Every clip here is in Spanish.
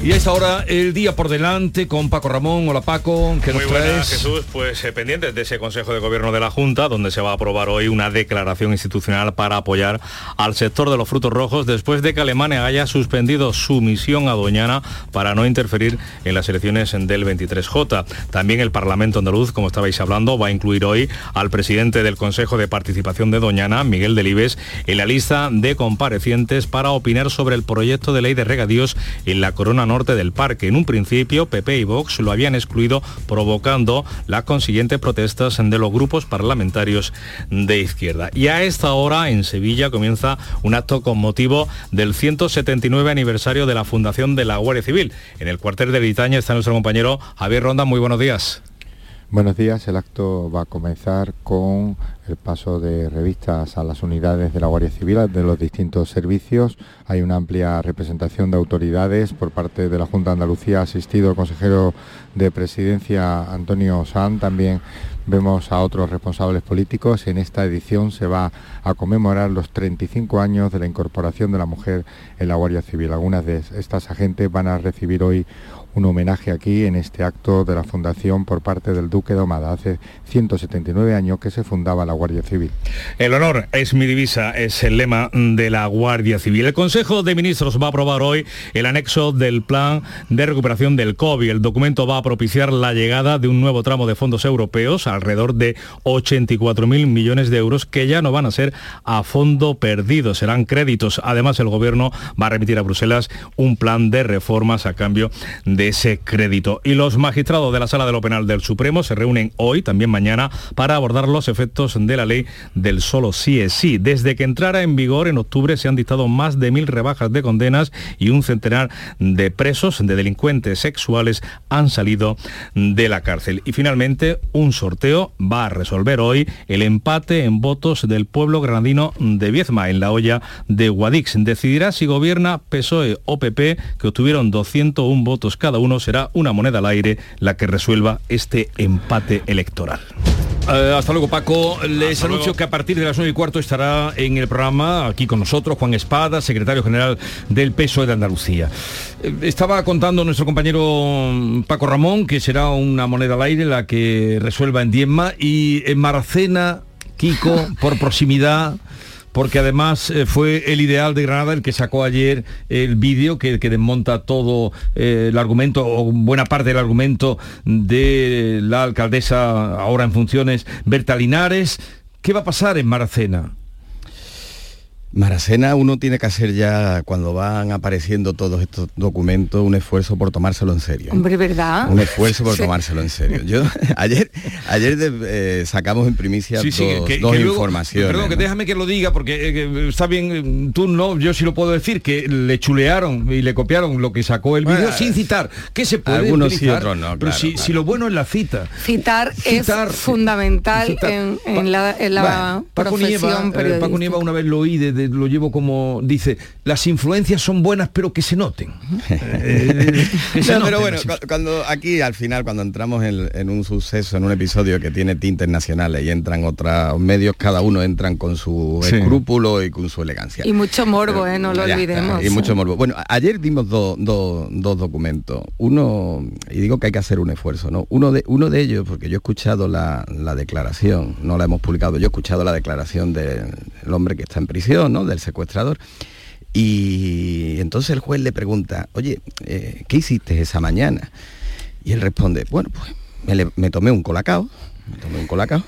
Y a esta hora el día por delante con Paco Ramón. Hola Paco, ¿qué Muy nos buenas, traes? Jesús. Pues eh, pendientes de ese Consejo de Gobierno de la Junta, donde se va a aprobar hoy una declaración institucional para apoyar al sector de los frutos rojos después de que Alemania haya suspendido su misión a Doñana para no interferir en las elecciones del 23J. También el Parlamento andaluz, como estabais hablando, va a incluir hoy al presidente del Consejo de Participación de Doñana, Miguel Delibes, en la lista de comparecientes para opinar sobre el proyecto de ley de regadíos en la corona norte del parque. En un principio, PP y Vox lo habían excluido, provocando las consiguientes protestas de los grupos parlamentarios de izquierda. Y a esta hora, en Sevilla, comienza un acto con motivo del 179 aniversario de la fundación de la Guardia Civil. En el cuartel de Britaña está nuestro compañero Javier Ronda. Muy buenos días. Buenos días, el acto va a comenzar con el paso de revistas a las unidades de la Guardia Civil de los distintos servicios. Hay una amplia representación de autoridades por parte de la Junta de Andalucía, asistido el consejero de Presidencia Antonio San, también vemos a otros responsables políticos. En esta edición se va a conmemorar los 35 años de la incorporación de la mujer en la Guardia Civil. Algunas de estas agentes van a recibir hoy un homenaje aquí en este acto de la fundación por parte del Duque de Omada. Hace 179 años que se fundaba la Guardia Civil. El honor es mi divisa, es el lema de la Guardia Civil. El Consejo de Ministros va a aprobar hoy el anexo del plan de recuperación del COVID. El documento va a propiciar la llegada de un nuevo tramo de fondos europeos, alrededor de 84.000 millones de euros, que ya no van a ser a fondo perdido, serán créditos. Además, el Gobierno va a remitir a Bruselas un plan de reformas a cambio de ese crédito. Y los magistrados de la Sala de lo Penal del Supremo se reúnen hoy, también mañana, para abordar los efectos de la ley del solo sí es sí. Desde que entrara en vigor en octubre se han dictado más de mil rebajas de condenas y un centenar de presos, de delincuentes sexuales, han salido de la cárcel. Y finalmente, un sorteo va a resolver hoy el empate en votos del pueblo granadino de Viezma, en la olla de Guadix. Decidirá si gobierna PSOE o PP, que obtuvieron 201 votos cada uno. Será una moneda al aire la que resuelva este empate electoral. Eh, hasta luego Paco. Les Hasta anuncio luego. que a partir de las 9 y cuarto estará en el programa aquí con nosotros Juan Espada, secretario general del PSOE de Andalucía. Eh, estaba contando nuestro compañero mm, Paco Ramón que será una moneda al aire la que resuelva en Diezma y en Maracena, Kiko, por proximidad porque además eh, fue el ideal de Granada el que sacó ayer el vídeo que, que desmonta todo eh, el argumento o buena parte del argumento de la alcaldesa ahora en funciones Berta Linares. ¿Qué va a pasar en Maracena? Maracena uno tiene que hacer ya, cuando van apareciendo todos estos documentos, un esfuerzo por tomárselo en serio. Hombre, ¿verdad? Un esfuerzo por Sí. tomárselo en serio. Yo ayer ayer de- eh, sacamos en primicia Sí, sí, dos, que- dos que luego- informaciones. Perdón, que déjame que lo diga, porque eh, que está bien, eh, tú no, yo sí lo puedo decir, que le chulearon y le copiaron lo que sacó el vídeo Bueno, sin citar. ¿Qué se puede algunos sí, utilizar? otros no, Pero si, claro. si lo bueno es la cita. Citar, Citar, es fundamental citar. en, en la, en la Bueno, Paco Nieva, profesión Paco. Nieva una vez lo oí, de- de- lo llevo como, dice, las influencias son buenas pero que se noten. Eh, que se No, noten pero bueno, cu- cuando aquí al final, cuando entramos en, en un suceso, en un episodio que tiene tintes nacionales y entran otros medios, cada uno entran con su Sí. escrúpulo y con su elegancia. Y mucho morbo, ¿eh? no lo está, olvidemos. Y mucho morbo. Bueno, ayer dimos do- do- dos documentos. Uno, y digo que hay que hacer un esfuerzo, ¿no? Uno de, uno de ellos, porque yo he escuchado la, la declaración, no la hemos publicado, yo he escuchado la declaración del el hombre que está en prisión, ¿no? Del secuestrador. Y entonces el juez le pregunta, oye, eh, ¿qué hiciste esa mañana? Y él responde, bueno, pues me, le- me tomé un colacao, me tomé un colacao,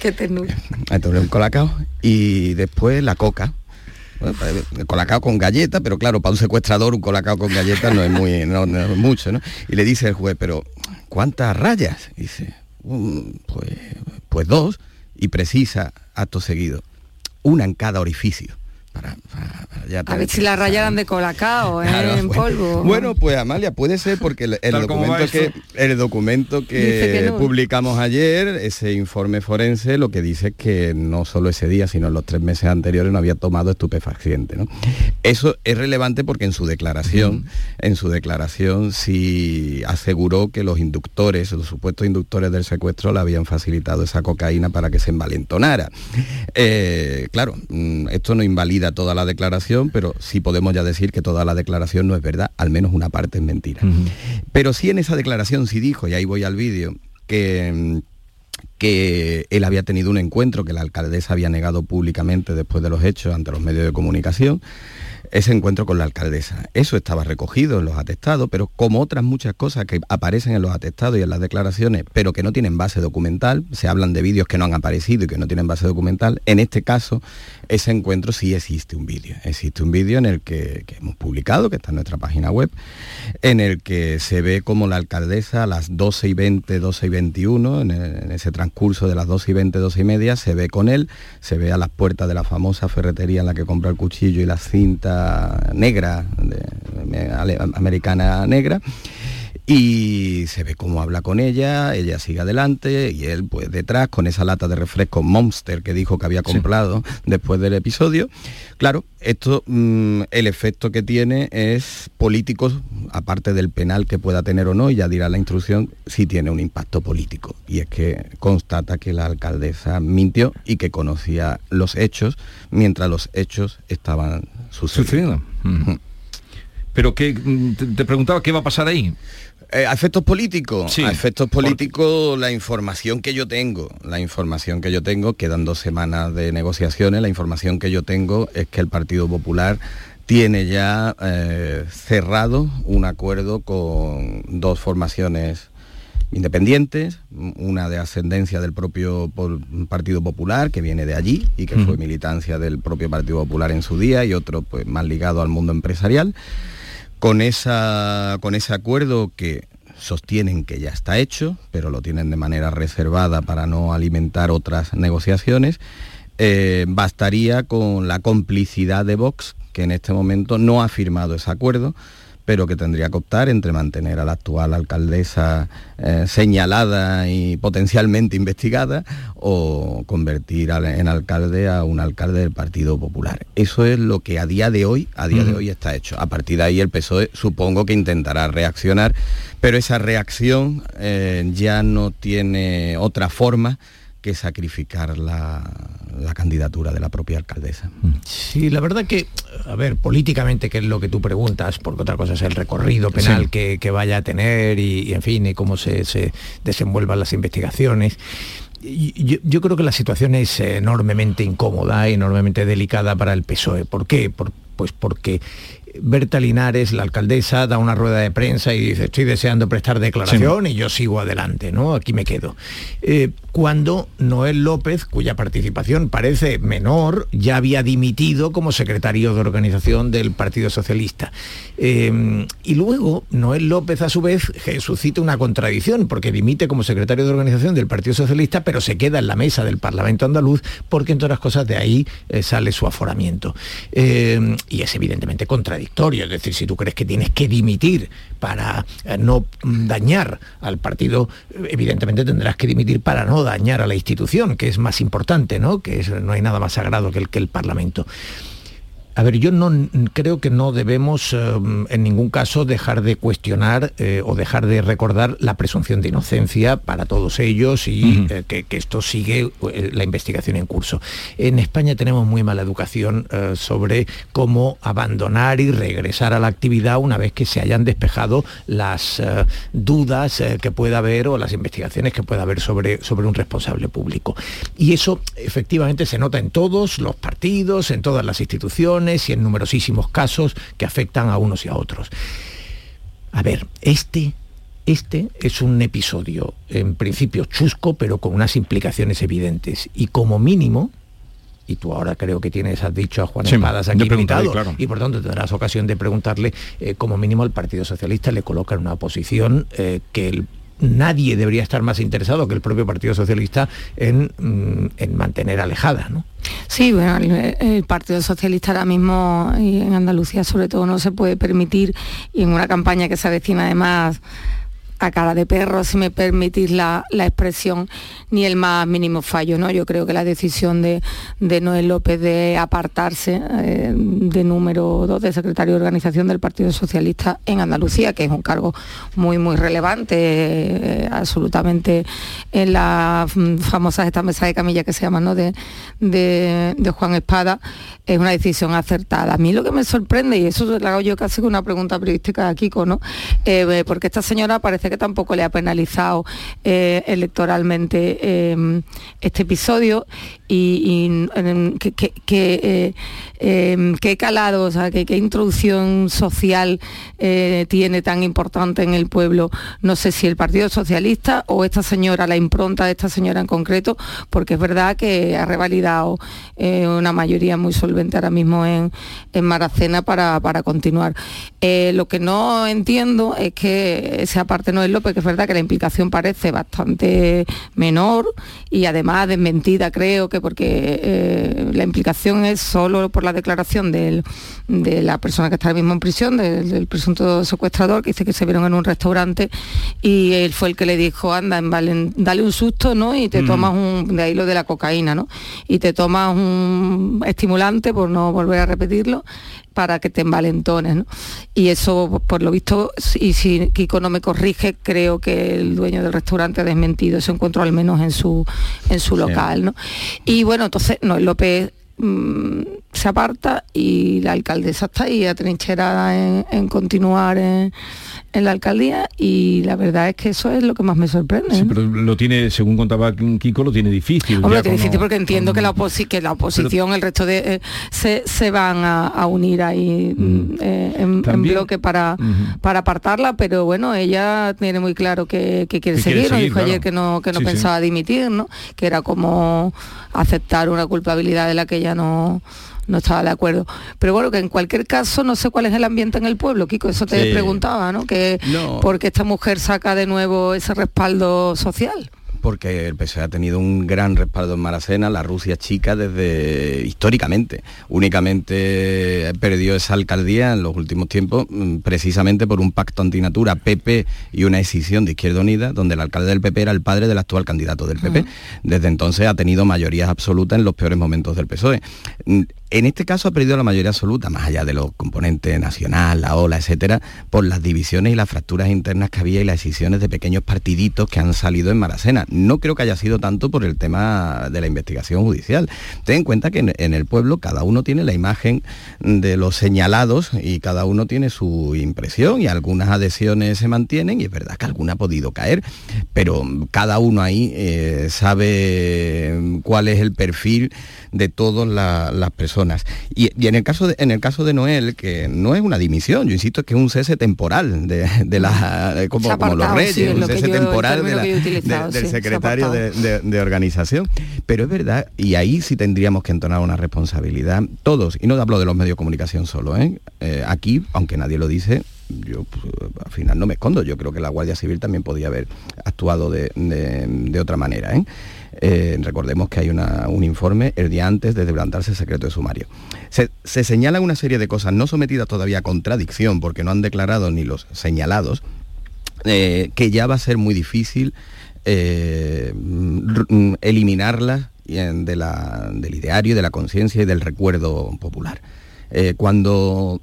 Qué ternura. me tomé un colacao y después la coca. Bueno, pues, colacao con galleta, pero claro, para un secuestrador un colacao con galleta no es muy no, no es mucho, ¿no? Y le dice el juez, pero ¿cuántas rayas? Y dice, "Mm, pues, pues dos, y precisa acto seguido, una en cada orificio. Para, para- para ya A ver si la rayaran de colacao, ¿eh? Claro, en bueno. polvo. Bueno, pues Amalia, puede ser porque el, documento que el documento que, que no. publicamos ayer, ese informe forense, lo que dice es que no solo ese día, sino en los tres meses anteriores no había tomado estupefaciente. ¿no? Eso es relevante porque en su declaración, en su declaración sí aseguró que los inductores, los supuestos inductores del secuestro le habían facilitado esa cocaína para que se envalentonara. Eh, claro, mm, esto no invalida toda la declaración, pero sí podemos ya decir que toda la declaración no es verdad, al menos una parte es mentira. Pero sí en esa declaración sí dijo, y ahí voy al vídeo, que que él había tenido un encuentro que la alcaldesa había negado públicamente después de los hechos ante los medios de comunicación, ese encuentro con la alcaldesa. Eso estaba recogido en los atestados, pero como otras muchas cosas que aparecen en los atestados y en las declaraciones, pero que no tienen base documental, se hablan de vídeos que no han aparecido y que no tienen base documental, en este caso ese encuentro sí existe un vídeo. Existe un vídeo en el que, hemos publicado, que está en nuestra página web, en el que se ve como la alcaldesa a las 12 y 20, 12 y 21, en, en ese transcurso de las 12 y 20, 12 y media, se ve con él, se ve a las puertas de la famosa ferretería en la que compra el cuchillo y la negra, americana negra, y se ve cómo habla con ella, ella sigue adelante y él pues detrás con esa lata de refresco Monster que dijo que había comprado después del episodio. Claro, esto mm, el efecto que tiene es político, aparte del penal que pueda tener o no, y ya dirá la instrucción, sí tiene un impacto político. Y es que constata que la alcaldesa mintió y que conocía los hechos mientras los hechos estaban sucediendo. Pero que mm, te preguntaba qué va a pasar ahí. Eh, a efectos políticos, a efectos políticos, la información que yo tengo, la información que yo tengo, quedan dos semanas de negociaciones, la información que yo tengo es que el Partido Popular tiene ya eh, cerrado un acuerdo con dos formaciones independientes, una de ascendencia del propio Partido Popular, que viene de allí y que fue militancia del propio Partido Popular en su día, y otro pues, más ligado al mundo empresarial con, esa, con ese acuerdo que sostienen que ya está hecho, pero lo tienen de manera reservada para no alimentar otras negociaciones, eh, bastaría con la complicidad de Vox, que en este momento no ha firmado ese acuerdo, pero que tendría que optar entre mantener a la actual alcaldesa eh, señalada y potencialmente investigada o convertir en alcalde a un alcalde del Partido Popular. Eso es lo que a día de hoy, a día de hoy está hecho. A partir de ahí el PSOE supongo que intentará reaccionar, pero esa reacción eh, ya no tiene otra forma que sacrificar la, candidatura de la propia alcaldesa. Sí, la verdad que, a ver, políticamente, que es lo que tú preguntas, porque otra cosa es el recorrido penal que, vaya a tener y, en fin, y cómo se, desenvuelvan las investigaciones. Yo, yo, creo que la situación es enormemente incómoda, enormemente delicada para el PSOE. ¿Por qué? pues porque Berta Linares, la alcaldesa, da una rueda de prensa y dice, estoy deseando prestar declaración y yo sigo adelante, ¿no? Aquí me quedo. Eh, cuando Noel López, cuya participación parece menor, ya había dimitido como secretario de organización del Partido Socialista. Eh, y luego Noel López, a su vez, suscita una contradicción, porque dimite como secretario de organización del Partido Socialista, pero se queda en la mesa del Parlamento andaluz, porque entre otras cosas de ahí eh, sale su aforamiento. y es evidentemente contradictorio es decir, si tú crees que tienes que dimitir para eh, no dañar al partido, evidentemente tendrás que dimitir para no dañar a la institución, que es más importante, ¿no? Que no hay nada más sagrado que el, que el Parlamento. A ver, yo no creo que no debemos eh, en ningún caso dejar de cuestionar eh, o dejar de recordar la presunción de inocencia para todos ellos y eh, que, esto sigue la investigación en curso. En España tenemos muy mala educación sobre cómo abandonar y regresar a la actividad una vez que se hayan despejado las dudas que pueda haber o las investigaciones que pueda haber sobre, sobre un responsable público. Y eso efectivamente se nota en todos los partidos, en todas las instituciones y en numerosísimos casos que afectan a unos y a otros. A ver, este este es un episodio, en principio chusco, pero con unas implicaciones evidentes. Y como mínimo, y tú ahora creo que tienes, has dicho a Juan Espadas aquí invitado, y por tanto tendrás ocasión de preguntarle, eh, como mínimo al Partido Socialista le coloca en una posición eh, que el nadie debería estar más interesado que el propio Partido Socialista en, mm, mantener alejada, ¿no? Sí, bueno, el, Partido Socialista ahora mismo en Andalucía sobre todo no se puede permitir y en una campaña que se avecina además a cara de perro, si me permitís la, expresión, ni el más mínimo fallo. ¿no? Yo creo que la decisión de, Noel López de apartarse eh, de número 2 de secretario de organización del Partido Socialista en Andalucía, que es un cargo muy, muy relevante, eh, absolutamente en la famosa esta mesa de camilla que se llama ¿no? de, de, Juan Espada, es una decisión acertada. A mí lo que me sorprende, y eso lo hago yo casi con una pregunta periodística a Kiko, ¿no? Eh, porque esta señora parece que tampoco le ha penalizado eh, electoralmente eh, este episodio y, que, qué calado, o sea, qué introducción social tiene tan importante en el pueblo. No sé si el Partido Socialista o esta señora, la impronta de esta señora en concreto, porque es verdad que ha revalidado una mayoría muy solvente ahora mismo en, en Maracena para, para continuar. lo que no entiendo es que esa parte no es López, que es verdad que la implicación parece bastante menor y además desmentida creo que porque eh, la implicación es solo por la declaración de la persona que está ahora mismo en prisión, del, presunto secuestrador, que dice que se vieron en un restaurante y él fue el que le dijo, anda, dale un susto, ¿no? Y te mm. tomas un, de ahí lo de la cocaína, ¿no? Y te tomas un estimulante, por no volver a repetirlo, para que te envalentones. ¿no? Y eso, por lo visto, y si Kiko no me corrige, creo que el dueño del restaurante ha desmentido, se encontró al menos en su, en su local. ¿no? Y bueno, entonces, no, López mm, se aparta y la alcaldesa está ahí atrincherada en, en continuar en en la alcaldía y la verdad es que eso es lo que más me sorprende. Sí, pero lo tiene, según contaba Kiko, lo tiene difícil. Hombre, lo tiene difícil porque entiendo que, la que la oposición, el resto de... Eh, se, van a, unir ahí mm, eh, en, bloque para, para apartarla, pero bueno, ella tiene muy claro que, quiere seguir, dijo ayer que no, que no pensaba dimitir, ¿no? Que era como aceptar una culpabilidad de la que ella no no estaba de acuerdo. Pero bueno, que en cualquier caso no sé cuál es el ambiente en el pueblo, Kiko, eso te preguntaba, ¿no? Que porque esta mujer saca de nuevo ese respaldo social porque el PSOE ha tenido un gran respaldo en Maracena, la Rusia chica desde históricamente. Únicamente perdió esa alcaldía en los últimos tiempos mm, precisamente por un pacto antinatura PP y una decisión de Izquierda Unida, donde el alcalde del PP era el padre del actual candidato del PP. Desde entonces ha tenido mayorías absolutas en los peores momentos del PSOE. Mm, en este caso ha perdido la mayoría absoluta, más allá de los componentes nacional, la ola, etcétera, por las divisiones y las fracturas internas que había y las decisiones de pequeños partiditos que han salido en Maracena. No creo que haya sido tanto por el tema de la investigación judicial. Ten en cuenta que en, el pueblo cada uno tiene la imagen de los señalados y cada uno tiene su impresión y algunas adhesiones se mantienen y es verdad que alguna ha podido caer, pero cada uno ahí eh, sabe cuál es el perfil de todas las personas. Y, en, el caso de, en el caso de Noel, que no es una dimisión, yo insisto que es un cese temporal de, la, como, los reyes, un cese temporal del secretario de, organización. Pero es verdad, y ahí sí tendríamos que entonar una responsabilidad, todos, y no hablo de los medios de comunicación solo, ¿eh? Eh, aquí, aunque nadie lo dice, yo pues, al final no me escondo, yo creo que la Guardia Civil también podía haber actuado de, otra manera. ¿eh? Eh, recordemos que hay un informe el día antes de levantarse el secreto de sumario. Se, señalan una serie de cosas no sometidas todavía a contradicción, porque no han declarado ni los señalados, eh, que ya va a ser muy difícil eh, eliminarlas de la, del ideario, de la conciencia y del recuerdo popular. cuando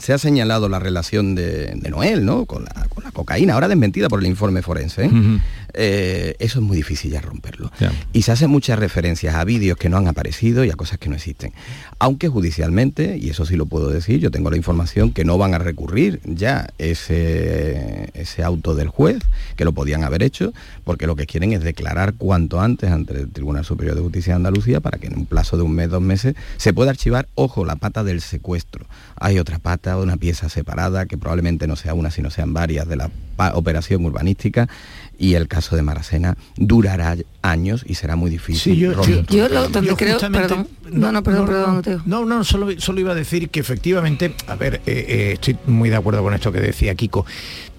se ha señalado la relación de, Noel ¿no? con, la, cocaína, ahora desmentida por el informe forense, eh, eso es muy difícil ya romperlo. Y se hacen muchas referencias a vídeos que no han aparecido y a cosas que no existen. Aunque judicialmente, y eso sí lo puedo decir, yo tengo la información que no van a recurrir ya ese, ese auto del juez, que lo podían haber hecho, porque lo que quieren es declarar cuanto antes ante el Tribunal Superior de Justicia de Andalucía para que en un plazo de un mes, dos meses, se pueda archivar, ojo, la pata del secuestro. Hay otra pata, una pieza separada, que probablemente no sea una, sino sean varias de la operación urbanística y el caso de Maracena durará años y será muy difícil. Sí, yo, lo, creo, perdón, no, no, perdón, perdón, no, no, solo, solo iba a decir que efectivamente, a ver, eh, eh, estoy muy de acuerdo con esto que decía Kiko.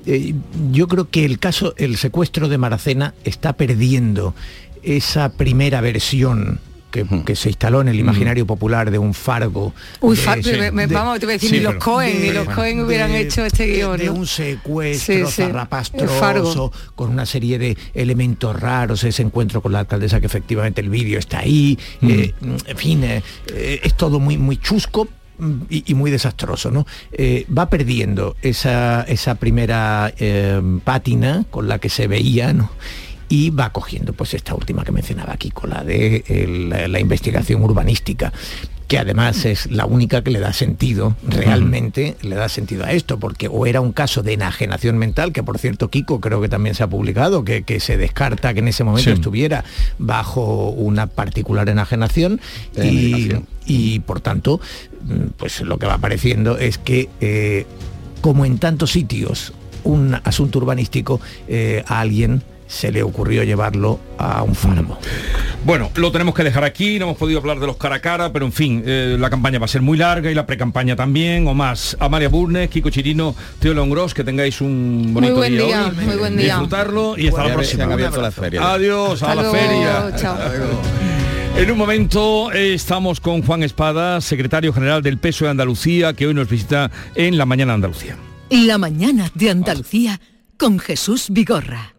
Eh, yo creo que el caso, el secuestro de Maracena está perdiendo esa primera versión que, se instaló en el imaginario popular de un Fargo. Uy, vamos, te voy a decir, ni los Cohen, ni los Cohen hubieran hecho este guion. De, un secuestro zarrapastroso, con una serie de elementos raros, ese encuentro con la alcaldesa, que efectivamente el vídeo está ahí, eh, en fin, eh, eh, es todo muy, muy chusco, y, muy desastroso, ¿no? va perdiendo esa, esa primera pátina con la que se veía, ¿no? Y va cogiendo pues esta última que mencionaba aquí, con la de la investigación urbanística que además es la única que le da sentido, realmente le da sentido a esto, porque o era un caso de enajenación mental, que por cierto Kiko creo que también se ha publicado, que, se descarta que en ese momento estuviera bajo una particular enajenación. y, por tanto, pues lo que va apareciendo es que eh, como en tantos sitios un asunto urbanístico, eh, a alguien se le ocurrió llevarlo a un fármaco. Bueno, lo tenemos que dejar aquí, no hemos podido hablar de los cara a cara, pero en fin, eh, la campaña va a ser muy larga y la pre-campaña también, o más. Amalia Burnes, Kiko Chirino, Teo Longros, que tengáis un bonito muy buen día, muy buen día. disfrutarlo y hasta la próxima. Adiós, a la feria. En un momento eh, estamos con Juan Espada, secretario general del Peso de Andalucía, que hoy nos visita en la Mañana de Andalucía. La Mañana de Andalucía con Jesús Vigorra.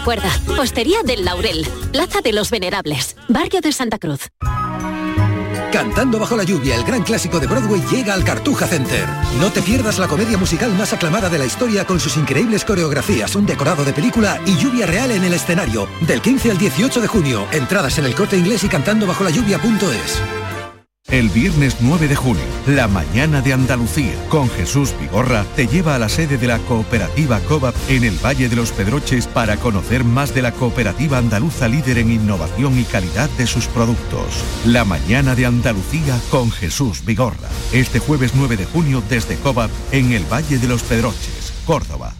Recuerda, Hostería del Laurel, Plaza de los Venerables, Barrio de Santa Cruz. Cantando bajo la lluvia, el gran clásico de Broadway llega al Cartuja Center. No te pierdas la comedia musical más aclamada de la historia con sus increíbles coreografías, un decorado de película y lluvia real en el escenario. Del 15 al 18 de junio. Entradas en el corte inglés y cantando bajo la lluvia.es. El viernes 9 de junio, la mañana de Andalucía, con Jesús Vigorra, te lleva a la sede de la cooperativa COVAP en el Valle de los Pedroches para conocer más de la cooperativa andaluza líder en innovación y calidad de sus productos. La mañana de Andalucía con Jesús Vigorra. Este jueves 9 de junio desde COVAP en el Valle de los Pedroches, Córdoba.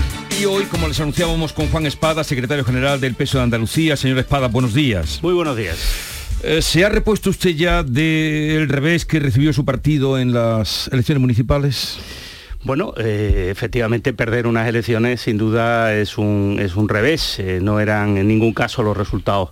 Y hoy, como les anunciábamos con Juan Espada, secretario general del Peso de Andalucía. Señor Espada, buenos días. Muy buenos días. Eh, ¿Se ha repuesto usted ya del revés que recibió su partido en las elecciones municipales? Bueno, eh, efectivamente perder unas elecciones sin duda es un, es un revés. Eh, no eran en ningún caso los resultados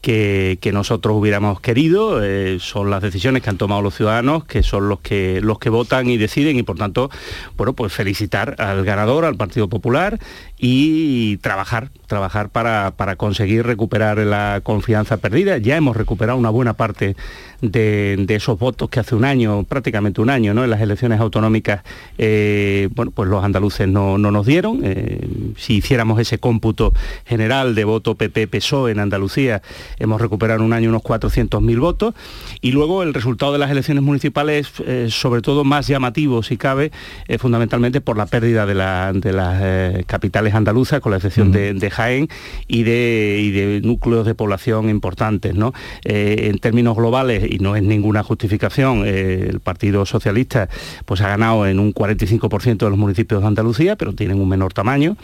que, nosotros hubiéramos querido. Eh, son las decisiones que han tomado los ciudadanos, que son los que, los que votan y deciden y por tanto, bueno, pues felicitar al ganador, al Partido Popular y trabajar, trabajar para, para conseguir recuperar la confianza perdida. Ya hemos recuperado una buena parte de, esos votos que hace un año, prácticamente un año, ¿no? en las elecciones autonómicas, eh, bueno, pues los andaluces no, nos dieron. Eh, si hiciéramos ese cómputo general de voto PP-PSOE en Andalucía, hemos recuperado un año unos 400.000 votos. Y luego el resultado de las elecciones municipales, eh, sobre todo más llamativo, si cabe, fundamentalmente por la pérdida de, las capitales andaluzas, con la excepción de, Jaén, y de, de, núcleos de población importantes. ¿no? en términos globales, y no es ninguna justificación, eh, el Partido Socialista pues ha ganado en un 45% de los municipios de Andalucía, pero tienen un menor tamaño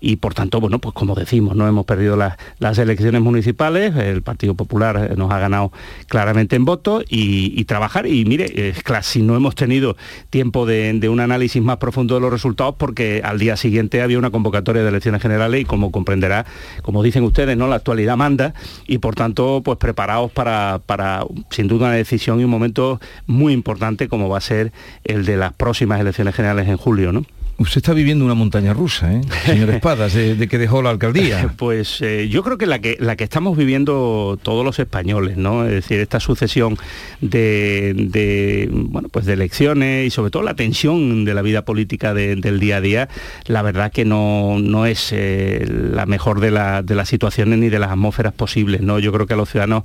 y por tanto, bueno, pues como decimos, no hemos perdido las, elecciones municipales, el Partido Popular eh, nos ha ganado claramente en votos y, trabajar y mire, es no hemos tenido tiempo de, un análisis más profundo de los resultados porque al día siguiente había una convocatoria de elecciones generales y como comprenderá, como dicen ustedes, ¿no? La actualidad manda y por tanto, pues preparados para, para sin duda una decisión y un momento muy importante como va a ser el de las próximas elecciones generales en julio. ¿no? Usted está viviendo una montaña rusa, ¿eh? señor Espadas, de, que dejó la alcaldía. Pues eh, yo creo que la, que la que estamos viviendo todos los españoles, ¿no? Es decir, esta sucesión de, bueno, pues de elecciones y sobre todo la tensión de la vida política del día a día, la verdad que no, no es eh, la mejor de, de, las situaciones ni de las atmósferas posibles, ¿no? Yo creo que a los ciudadanos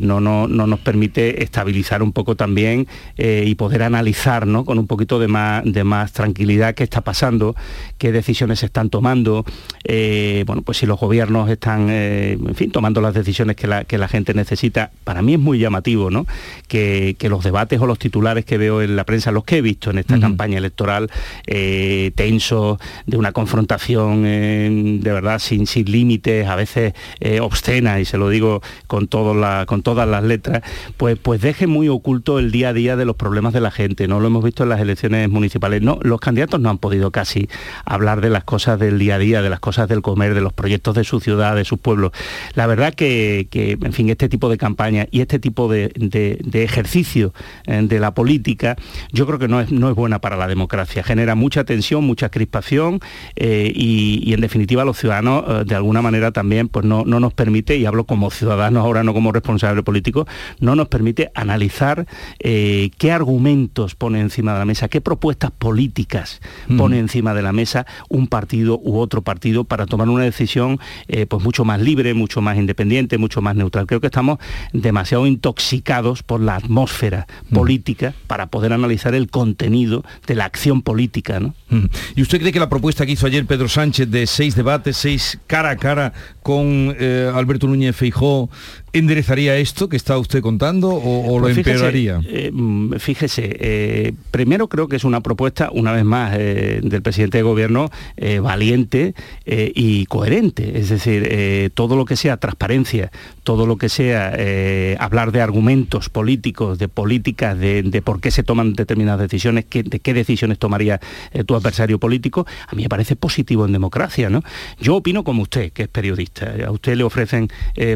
no, no, no, nos permite estabilizar un poco también y poder analizar, ¿no? Con un poquito de más, de más tranquilidad está pasando, qué decisiones se están tomando, eh, bueno, pues si los gobiernos están, eh, en fin, tomando las decisiones que la, que la, gente necesita. Para mí es muy llamativo, ¿no? Que, los debates o los titulares que veo en la prensa, los que he visto en esta campaña electoral, eh, tensos, de una confrontación de verdad sin, sin límites, a veces obscena, y se lo digo con, todo la, con todas las letras, pues, pues deje muy oculto el día a día de los problemas de la gente. No lo hemos visto en las elecciones municipales. No, los candidatos no han podido casi hablar de las cosas del día a día, de las cosas del comer, de los proyectos de su ciudad, de sus pueblos. La verdad que, en fin, este tipo de campaña y este tipo de, ejercicio eh, de la política, yo creo que no es, no es buena para la democracia. Genera mucha tensión, mucha crispación eh, y, en definitiva los ciudadanos eh, de alguna manera también pues no, no nos permite, y hablo como ciudadanos ahora, no como responsable político, no nos permite analizar qué argumentos pone encima de la mesa, qué propuestas políticas pone encima de la mesa un partido u otro partido para tomar una decisión eh, pues mucho más libre, mucho más independiente, mucho más neutral. Creo que estamos demasiado intoxicados por la atmósfera política para poder analizar el contenido de la acción política. ¿no? ¿Y usted cree que la propuesta que hizo ayer Pedro Sánchez de seis debates, seis cara a cara con eh, Alberto Núñez Feijó, enderezaría esto que está usted contando o, lo pues empeoraría? Eh, fíjese, primero creo que es una propuesta, una vez más, del presidente de gobierno eh, valiente eh, y coherente. Es decir, eh, todo lo que sea transparencia, todo lo que sea hablar de argumentos políticos, de políticas, de, por qué se toman determinadas decisiones, de qué decisiones tomaría tu adversario político, a mí me parece positivo en democracia. ¿no? Yo opino como usted, que es periodista. A usted le ofrecen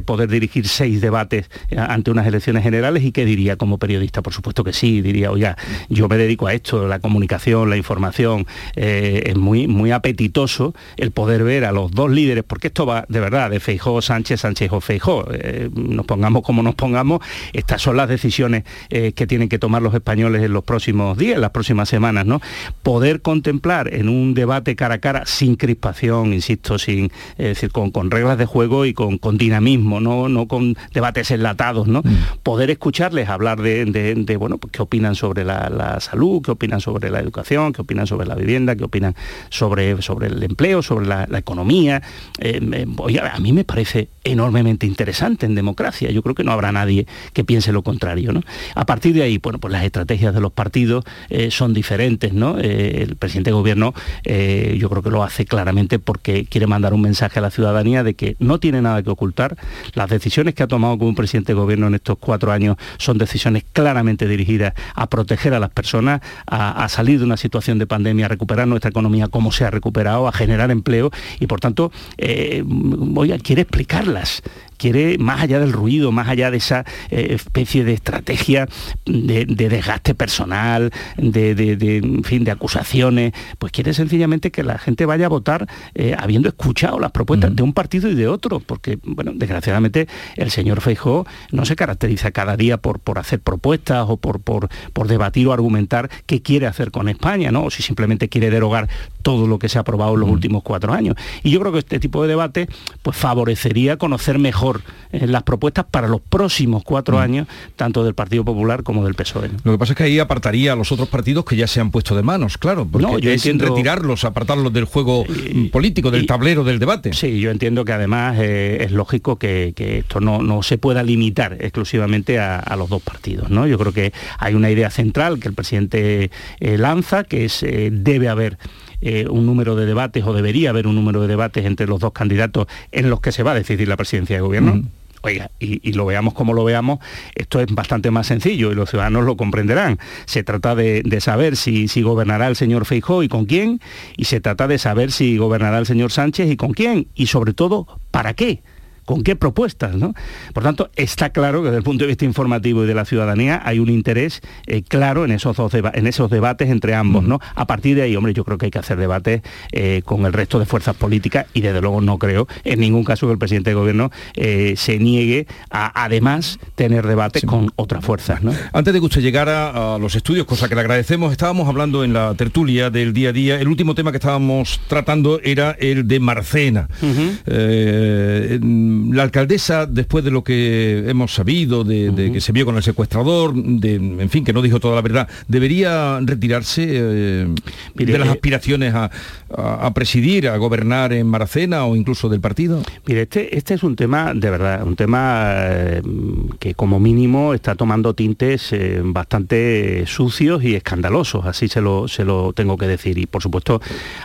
poder dirigir seis debates ante unas elecciones generales y qué diría como periodista. Por supuesto que sí, diría, oiga, yo me dedico a esto, la comunicación, la información, eh, es muy, muy apetitoso el poder ver a los dos líderes, porque esto va de verdad de Feijó, Sánchez, Sánchez o Feijó. Eh, nos pongamos como nos pongamos, estas son las decisiones eh, que tienen que tomar los españoles en los próximos días, en las próximas semanas, ¿no? Poder contemplar en un debate cara a cara, sin crispación, insisto, sin, decir, con, reglas de juego y con, dinamismo, ¿no? no con debates enlatados, ¿no? Mm. Poder escucharles hablar de, bueno, pues, qué opinan sobre la, la salud, qué opinan sobre la educación, qué opinan sobre la vivienda qué opinan sobre, sobre el empleo, sobre la, economía. Eh, a mí me parece enormemente interesante en democracia. Yo creo que no habrá nadie que piense lo contrario. ¿no? A partir de ahí, bueno, pues las estrategias de los partidos eh, son diferentes. ¿no? Eh, el presidente de gobierno yo creo que lo hace claramente porque quiere mandar un mensaje a la ciudadanía de que no tiene nada que ocultar. Las decisiones que ha tomado como presidente de gobierno en estos cuatro años son decisiones claramente dirigidas a proteger a las personas, a, salir de una situación de pandemia, a recuperar nuestra economía como se ha recuperado, a generar empleo y por tanto eh, voy a, quiere explicarlas quiere más allá del ruido, más allá de esa eh, especie de estrategia de, desgaste personal, de, fin, de acusaciones, pues quiere sencillamente que la gente vaya a votar eh, habiendo escuchado las propuestas de un partido y de otro, porque, bueno, desgraciadamente el señor Feijó no se caracteriza cada día por, por hacer propuestas o por, por, por debatir o argumentar qué quiere hacer con España, ¿no? O si simplemente quiere derogar todo lo que se ha aprobado en los últimos cuatro años. Y yo creo que este tipo de debate pues favorecería conocer mejor eh, las propuestas para los próximos cuatro años, tanto del Partido Popular como del PSOE. Lo que pasa es que ahí apartaría a los otros partidos que ya se han puesto de manos, claro, porque no, yo es retirarlos, apartarlos del juego político, del tablero del debate. Sí, yo entiendo que además eh, es lógico que, esto no, no, se pueda limitar exclusivamente a, los dos partidos. ¿no? Yo creo que hay una idea central que el presidente eh, lanza, que es debe haber eh, un número de debates o debería haber un número de debates entre los dos candidatos en los que se va a decidir la presidencia de gobierno. Oiga, y, lo veamos como lo veamos, esto es bastante más sencillo y los ciudadanos lo comprenderán. Se trata de, saber si, si, gobernará el señor Feijó y con quién, y se trata de saber si gobernará el señor Sánchez y con quién, y sobre todo, ¿para qué? Con qué propuestas. ¿no? Por tanto, está claro que desde el punto de vista informativo y de la ciudadanía hay un interés eh, claro en esos, dos en esos debates entre ambos. ¿no? A partir de ahí, hombre, yo creo que hay que hacer debates eh, con el resto de fuerzas políticas y desde luego no creo en ningún caso que el presidente de gobierno eh, se niegue a además tener debates con otras fuerzas. ¿no? Antes de que usted llegara a los estudios, cosa que le agradecemos, estábamos hablando en la tertulia del día a día. El último tema que estábamos tratando era el de Marcena la alcaldesa, después de lo que hemos sabido, de, que se vio con el secuestrador, de, en fin, que no dijo toda la verdad, ¿debería retirarse eh, de las eh, aspiraciones a, presidir, a gobernar en Maracena o incluso del partido? Mire, este, este es un tema, de verdad, un tema eh, que como mínimo está tomando tintes bastante sucios y escandalosos, así se lo, se lo tengo que decir. Y por supuesto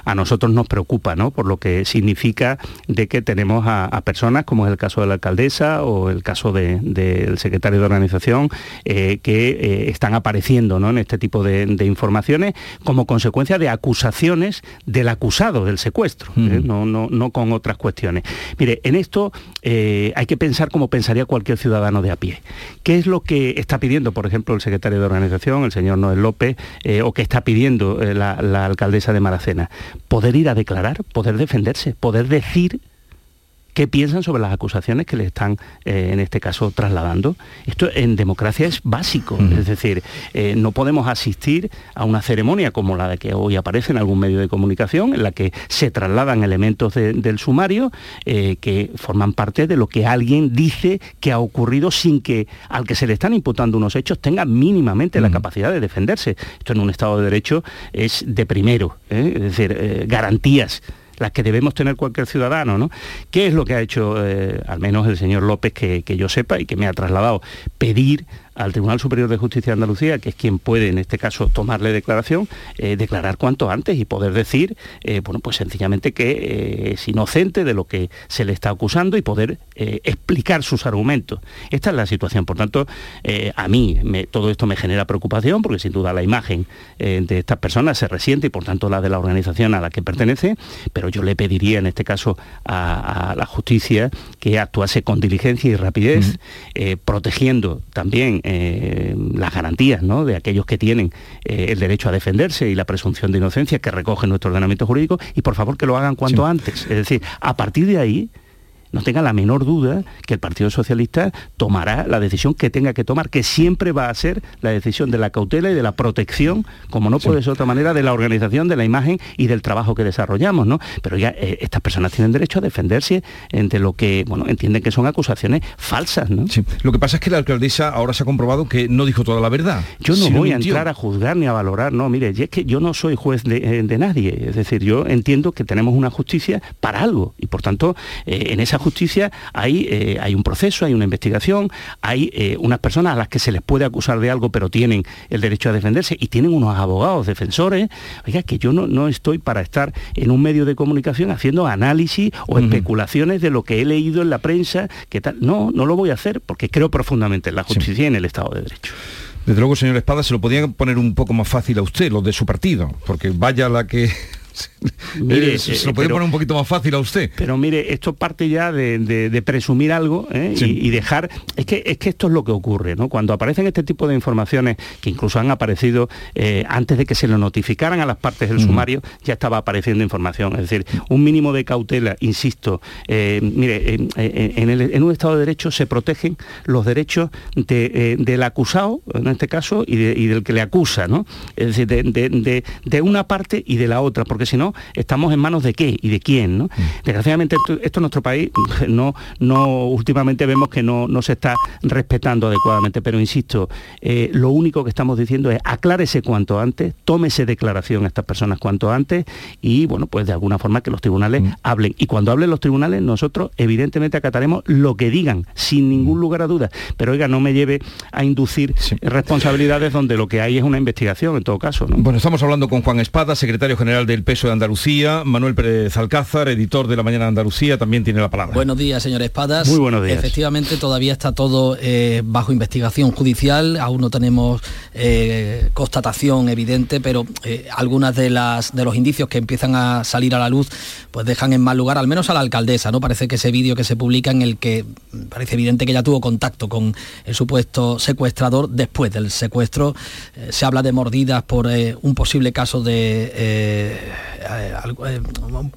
a nosotros nos preocupa, ¿no? Por lo que significa de que tenemos a, a personas como el caso de la alcaldesa o el caso del secretario de organización, eh, que eh, están apareciendo en este tipo de, informaciones como consecuencia de acusaciones del acusado del secuestro, ¿eh? no, no, no, con otras cuestiones. Mire, en esto hay que pensar como pensaría cualquier ciudadano de a pie. ¿Qué es lo que está pidiendo, por ejemplo, el secretario de organización, el señor Noel López, o que está pidiendo la, la alcaldesa de Maracena? Poder ir a declarar, poder defenderse, poder decir qué piensan sobre las acusaciones que le están, eh, en este caso, trasladando. Esto en democracia es básico, es decir, eh, no podemos asistir a una ceremonia como la de que hoy aparece en algún medio de comunicación, en la que se trasladan elementos del sumario eh, que forman parte de lo que alguien dice que ha ocurrido sin que al que se le están imputando unos hechos tenga mínimamente la capacidad de defenderse. Esto en un Estado de Derecho es de primero, es decir, garantías las que debemos tener cualquier ciudadano, ¿no? ¿Qué es lo que ha hecho, eh, al menos el señor López, que, que yo sepa y que me ha trasladado? Pedir al Tribunal Superior de Justicia de Andalucía, que es quien puede en este caso tomarle declaración, eh, declarar cuanto antes y poder decir, eh, bueno, pues sencillamente que eh, es inocente de lo que se le está acusando y poder explicar sus argumentos. Esta es la situación. Por tanto, a mí todo esto me genera preocupación porque sin duda la imagen de estas personas se resiente y por tanto la de la organización a la que pertenece, pero yo le pediría en este caso a, la justicia que actuase con diligencia y rapidez, protegiendo también eh, las garantías de aquellos que tienen eh, el derecho a defenderse y la presunción de inocencia que recoge nuestro ordenamiento jurídico y por favor que lo hagan cuanto antes. Es decir, a partir de ahí no tenga la menor duda que el Partido Socialista tomará la decisión que tenga que tomar, que siempre va a ser la decisión de la cautela y de la protección, como no puede ser de otra manera, de la organización, de la imagen y del trabajo que desarrollamos, ¿no? Pero ya eh, estas personas tienen derecho a defenderse entre lo que, bueno, entienden que son acusaciones falsas, ¿no? Lo que pasa es que la alcaldesa ahora se ha comprobado que no dijo toda la verdad. Yo no voy a entrar a juzgar ni a valorar, no, mire, es que yo no soy juez de, eh, nadie, es decir, yo entiendo que tenemos una justicia para algo y por tanto eh, en esa justicia hay, eh, hay un proceso, hay una investigación, hay eh, unas personas a las que se les puede acusar de algo, pero tienen el derecho a defenderse y tienen unos abogados defensores. Oiga, que yo no, no estoy para estar en un medio de comunicación haciendo análisis o especulaciones de lo que he leído en la prensa, que tal. No, no lo voy a hacer porque creo profundamente en la justicia y en el Estado de Derecho. Desde luego, señor Espada, se lo podían poner un poco más fácil a usted, los de su partido, porque vaya la que Mire, se, lo puede poner un poquito más fácil a usted. Pero mire, esto parte ya de, presumir algo ¿eh? y, dejar. Es que, es que esto es lo que ocurre, ¿no? Cuando aparecen este tipo de informaciones, que incluso han aparecido eh, antes de que se lo notificaran a las partes del sumario, ya estaba apareciendo información. Es decir, un mínimo de cautela, insisto. Eh, mire, en, un Estado de Derecho se protegen los derechos del acusado, en este caso, y, del que le acusa, ¿no? Es decir, de, una parte y de la otra, porque si no, estamos en manos de qué y de quién, ¿no? Mm. Desgraciadamente esto, en nuestro país no, no últimamente vemos que no, no se está respetando adecuadamente, pero insisto, eh, lo único que estamos diciendo es aclárese cuanto antes, tómese declaración a estas personas cuanto antes y bueno, pues de alguna forma que los tribunales mm. hablen. Y cuando hablen los tribunales, nosotros evidentemente acataremos lo que digan, sin ningún mm. lugar a dudas. Pero oiga, no me lleve a inducir responsabilidades donde lo que hay es una investigación en todo caso. Bueno, estamos hablando con Juan Espada, secretario general del Peso de Andalucía, Manuel Pérez Alcázar, editor de La Mañana de Andalucía, también tiene la palabra. Buenos días, señor Espadas. Muy buenos días. Efectivamente, todavía está todo eh, bajo investigación judicial, aún no tenemos eh, constatación evidente, pero eh, algunas de las de los indicios que empiezan a salir a la luz, pues dejan en mal lugar, al menos a la alcaldesa, ¿no? Parece que ese vídeo que se publica en el que parece evidente que ya tuvo contacto con el supuesto secuestrador después del secuestro. se habla de mordidas por un posible caso de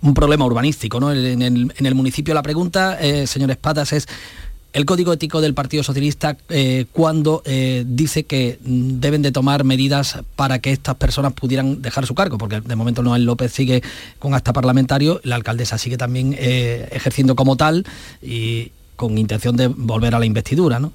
un problema urbanístico ¿no? en, el, municipio. La pregunta, señor Espadas, es el Código Ético del Partido Socialista eh, cuando eh, dice que deben de tomar medidas para que estas personas pudieran dejar su cargo, porque de momento Noel López sigue con acta parlamentario, la alcaldesa sigue también eh, ejerciendo como tal y con intención de volver a la investidura, ¿no?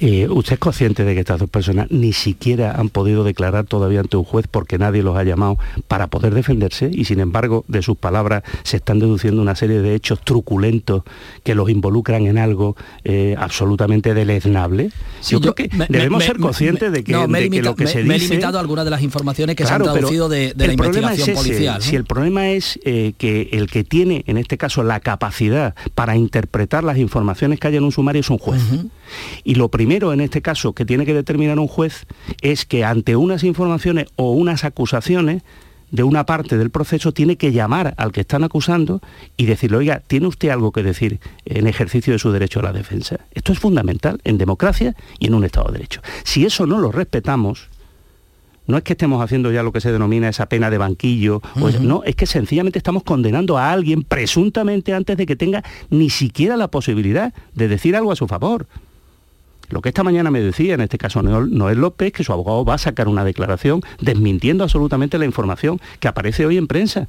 Eh, ¿Usted es consciente de que estas dos personas ni siquiera han podido declarar todavía ante un juez porque nadie los ha llamado para poder defenderse y sin embargo de sus palabras se están deduciendo una serie de hechos truculentos que los involucran en algo eh, absolutamente deleznable? yo, creo que debemos ser conscientes de que, lo que se dice... Me he limitado a algunas de las informaciones que se han traducido de, la investigación policial. Si el problema es eh, que el que tiene, en este caso, la capacidad para interpretar las informaciones que hay en un sumario es un juez. Y lo primero en este caso que tiene que determinar un juez es que ante unas informaciones o unas acusaciones de una parte del proceso tiene que llamar al que están acusando y decirle, oiga, ¿tiene usted algo que decir en ejercicio de su derecho a la defensa? Esto es fundamental en democracia y en un Estado de Derecho. Si eso no lo respetamos, no es que estemos haciendo ya lo que se denomina esa pena de banquillo, no, es que sencillamente estamos condenando a alguien presuntamente antes de que tenga ni siquiera la posibilidad de decir algo a su favor. Lo que esta mañana me decía, en este caso Noel López, que su abogado va a sacar una declaración desmintiendo absolutamente la información que aparece hoy en prensa.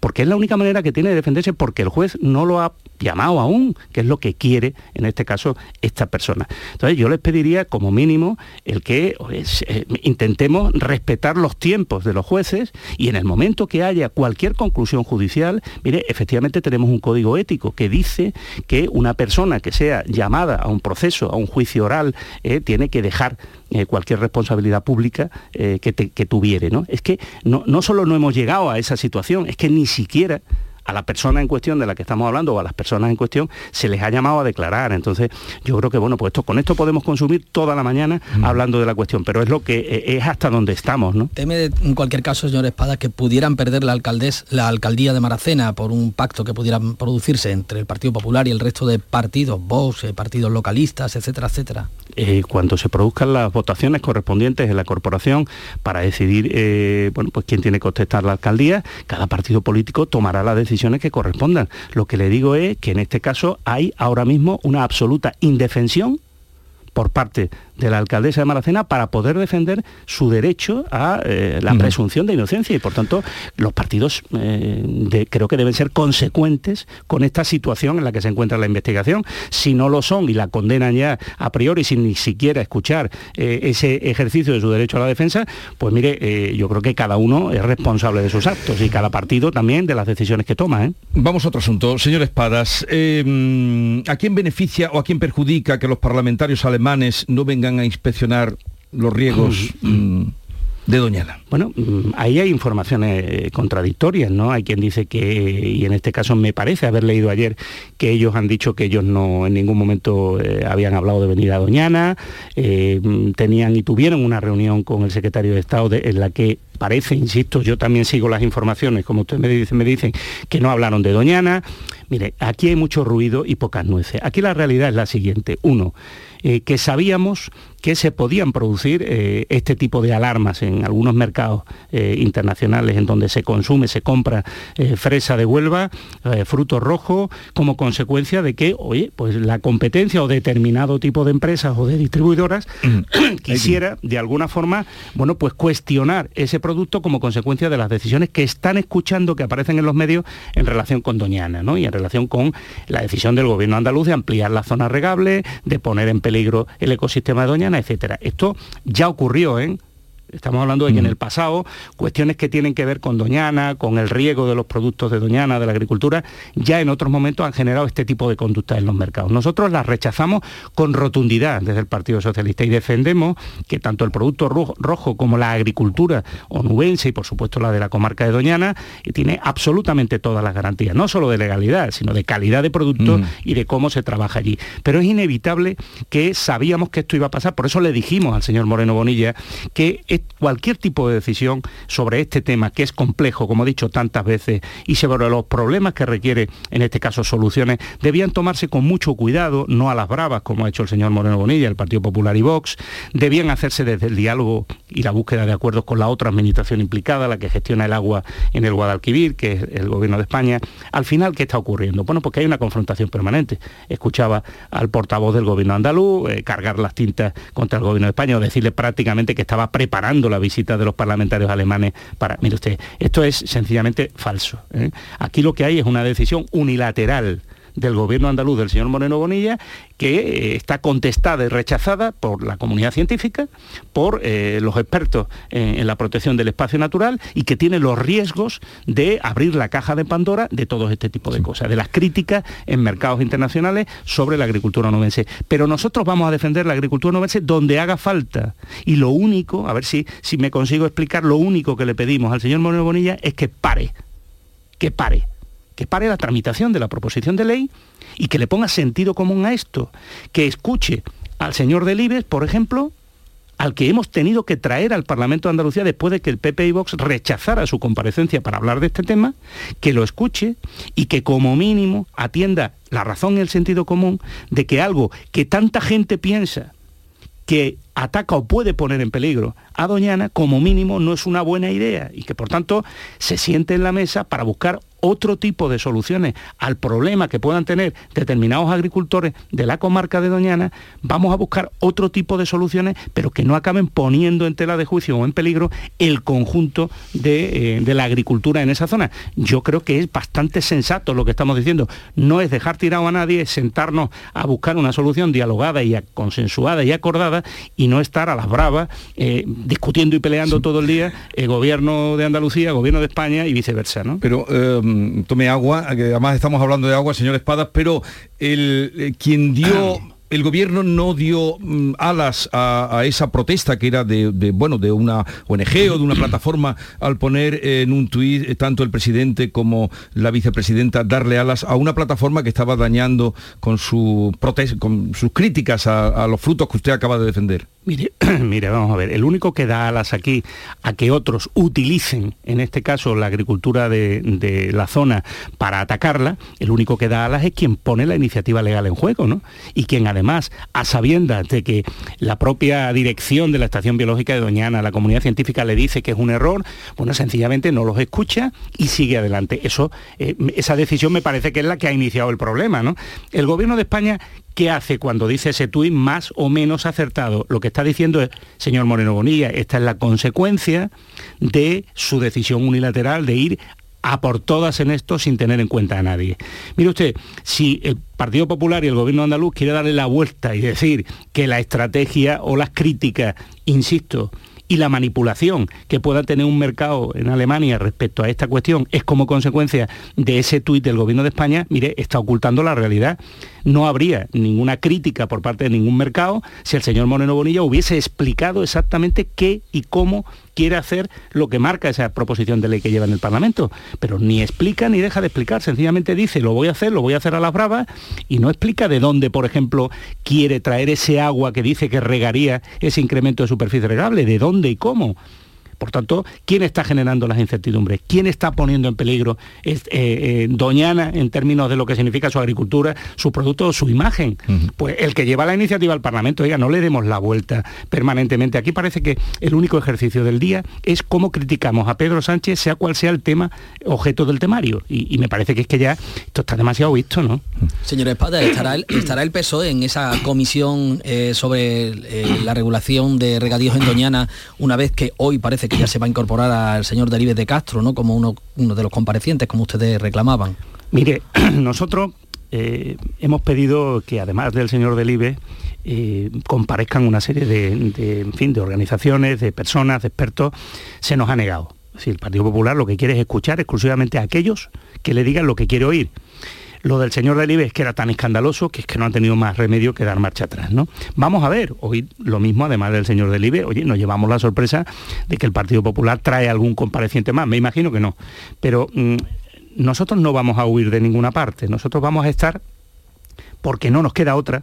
Porque es la única manera que tiene de defenderse porque el juez no lo ha llamado aún, que es lo que quiere en este caso esta persona. Entonces yo les pediría como mínimo el que pues, eh, intentemos respetar los tiempos de los jueces y en el momento que haya cualquier conclusión judicial, mire, efectivamente tenemos un código ético que dice que una persona que sea llamada a un proceso, a un juicio oral, eh, tiene que dejar eh, cualquier responsabilidad pública que, que, tuviere. ¿no? Es que no, no solo no hemos llegado a esa situación, es que ni siquiera a la persona en cuestión de la que estamos hablando o a las personas en cuestión se les ha llamado a declarar. Entonces, yo creo que bueno, pues esto, con esto podemos consumir toda la mañana mm. hablando de la cuestión, pero es lo que eh, es hasta donde estamos, ¿no? Teme en cualquier caso, señor Espada, que pudieran perder la alcaldés, la alcaldía de Maracena por un pacto que pudiera producirse entre el Partido Popular y el resto de partidos, Vox, eh, partidos localistas, etcétera, etcétera. Eh, cuando se produzcan las votaciones correspondientes en la corporación para decidir bueno, pues quién tiene que contestar la alcaldía, cada partido político tomará la decisión que correspondan. Lo que le digo es que en este caso hay ahora mismo una absoluta indefensión por parte de la alcaldesa de Maracena para poder defender su derecho a eh, la presunción de inocencia y por tanto los partidos eh, creo que deben ser consecuentes con esta situación en la que se encuentra la investigación. Si no lo son y la condenan ya a priori sin ni siquiera escuchar eh, ese ejercicio de su derecho a la defensa, pues mire, yo creo que cada uno es responsable de sus actos y cada partido también de las decisiones que toma. Vamos a otro asunto. Señor Espadas, ¿a quién beneficia o a quién perjudica que los parlamentarios alemanes no vengan a inspeccionar los riegos mm, de Doñana. Bueno, mm, ahí hay informaciones eh, contradictorias, ¿no? Hay quien dice que, y en este caso me parece haber leído ayer, que ellos han dicho que ellos no en ningún momento eh, habían hablado de venir a Doñana, eh, mm, tenían y tuvieron una reunión con el secretario de Estado en la que parece, insisto, yo también sigo las informaciones, como ustedes me dicen, me dicen que no hablaron de Doñana. Mire, aquí hay mucho ruido y pocas nueces. Aquí la realidad es la siguiente. Uno, que sabíamos que se podían producir eh, este tipo de alarmas en algunos mercados eh, internacionales en donde se consume, se compra eh, fresa de Huelva, fruto rojo, como consecuencia de que, oye, pues la competencia o determinado tipo de empresas o de distribuidoras mm. quisiera de alguna forma, bueno, pues cuestionar ese producto como consecuencia de las decisiones que están escuchando que aparecen en los medios en relación con Doñana, ¿no? Y en relación con la decisión del gobierno andaluz de ampliar la zona regable, de poner en peligro el ecosistema de Doñana etcétera. Esto ya ocurrió en Estamos hablando de que en el pasado cuestiones que tienen que ver con Doñana, con el riego de los productos de Doñana, de la agricultura, ya en otros momentos han generado este tipo de conductas en los mercados. Nosotros las rechazamos con rotundidad desde el Partido Socialista y defendemos que tanto el producto rojo, como la agricultura onubense y por supuesto la de la comarca de Doñana eh, tiene absolutamente todas las garantías, no solo de legalidad, sino de calidad de producto mm. y de cómo se trabaja allí. Pero es inevitable que sabíamos que esto iba a pasar, por eso le dijimos al señor Moreno Bonilla que cualquier tipo de decisión sobre este tema, que es complejo, como he dicho tantas veces, y sobre los problemas que requiere, en este caso, soluciones, debían tomarse con mucho cuidado, no a las bravas, como ha hecho el señor Moreno Bonilla, el Partido Popular y Vox, debían hacerse desde el diálogo y la búsqueda de acuerdos con la otra administración implicada, la que gestiona el agua en el Guadalquivir, que es el gobierno de España. Al final, ¿qué está ocurriendo? Bueno, porque hay una confrontación permanente. Escuchaba al portavoz del gobierno andaluz eh, cargar las tintas contra el gobierno de España o decirle prácticamente que estaba preparado la visita de los parlamentarios alemanes para... Mire usted, esto es sencillamente falso. ¿eh? Aquí lo que hay es una decisión unilateral del gobierno andaluz del señor Moreno Bonilla, que eh, está contestada y rechazada por la comunidad científica, por eh, los expertos en, la protección del espacio natural y que tiene los riesgos de abrir la caja de Pandora de todo este tipo de cosas, de las críticas en mercados internacionales sobre la agricultura onubense. Pero nosotros vamos a defender la agricultura onubense donde haga falta. Y lo único, a ver si, si me consigo explicar, lo único que le pedimos al señor Moreno Bonilla es que pare, que pare que pare la tramitación de la proposición de ley y que le ponga sentido común a esto, que escuche al señor Delibes, por ejemplo, al que hemos tenido que traer al Parlamento de Andalucía después de que el PP y Vox rechazara su comparecencia para hablar de este tema, que lo escuche y que como mínimo atienda la razón y el sentido común de que algo que tanta gente piensa que ataca o puede poner en peligro a Doñana, como mínimo no es una buena idea y que por tanto se siente en la mesa para buscar otro tipo de soluciones al problema que puedan tener determinados agricultores de la comarca de Doñana, vamos a buscar otro tipo de soluciones, pero que no acaben poniendo en tela de juicio o en peligro el conjunto de, eh, de la agricultura en esa zona. Yo creo que es bastante sensato lo que estamos diciendo. No es dejar tirado a nadie, es sentarnos a buscar una solución dialogada y consensuada y acordada y no estar a las bravas eh, discutiendo y peleando todo el día el gobierno de Andalucía, gobierno de España y viceversa. ¿no? Pero eh, tome agua, que además estamos hablando de agua, señor Espadas, pero el, eh, quien dio el gobierno no dio mm, alas a, esa protesta que era de, bueno de una ONG o de una plataforma al poner en un tuit eh, tanto el presidente como la vicepresidenta darle alas a una plataforma que estaba dañando con con sus críticas a, los frutos que usted acaba de defender. Mire, mire, vamos a ver, el único que da alas aquí a que otros utilicen, en este caso, la agricultura de, la zona para atacarla, el único que da alas es quien pone la iniciativa legal en juego, ¿no? Y quien a sabiendas de que la propia dirección de la Estación Biológica de Doñana, la comunidad científica le dice que es un error, bueno, sencillamente no los escucha y sigue adelante. Eso, eh, esa decisión me parece que es la que ha iniciado el problema, ¿no? El gobierno de España ¿qué hace cuando dice ese tuit más o menos acertado? Lo que está diciendo es, señor Moreno Bonilla, esta es la consecuencia de su decisión unilateral de ir a por todas en esto sin tener en cuenta a nadie. Mire usted, si el Partido Popular y el Gobierno andaluz quiere darle la vuelta y decir que la estrategia o las críticas, insisto, y la manipulación que pueda tener un mercado en Alemania respecto a esta cuestión es como consecuencia de ese tuit del gobierno de España, mire, está ocultando la realidad. No habría ninguna crítica por parte de ningún mercado si el señor Moreno Bonilla hubiese explicado exactamente qué y cómo quiere hacer lo que marca esa proposición de ley que lleva en el Parlamento, pero ni explica ni deja de explicar, sencillamente dice lo voy a hacer, lo voy a hacer a las bravas y no explica de dónde, por ejemplo, quiere traer ese agua que dice que regaría ese incremento de superficie regable, de dónde y cómo. Por tanto, ¿quién está generando las incertidumbres? ¿Quién está poniendo en peligro eh, eh, Doñana en términos de lo que significa su agricultura, su producto, su imagen? Pues el que lleva la iniciativa al Parlamento, oiga, no le demos la vuelta permanentemente. Aquí parece que el único ejercicio del día es cómo criticamos a Pedro Sánchez, sea cual sea el tema objeto del temario. Y, me parece que es que ya esto está demasiado visto, ¿no? Señor Espada, ¿estará el, estará el PSOE en esa comisión eh, sobre la regulación de regadíos en Doñana una vez que hoy parece que ya se va a incorporar al señor Delibes de Castro, ¿no? Como uno, de los comparecientes, como ustedes reclamaban. Mire, nosotros eh, hemos pedido que además del señor Delibes eh, comparezcan una serie de, fin, de organizaciones, de personas, de expertos, se nos ha negado. Si el Partido Popular lo que quiere es escuchar exclusivamente a aquellos que le digan lo que quiere oír. Lo del señor Delibes que era tan escandaloso que es que no han tenido más remedio que dar marcha atrás. ¿no? Vamos a ver, hoy lo mismo, además del señor Delibes, oye, nos llevamos la sorpresa de que el Partido Popular trae algún compareciente más, me imagino que no. Pero mm, nosotros no vamos a huir de ninguna parte, nosotros vamos a estar, porque no nos queda otra,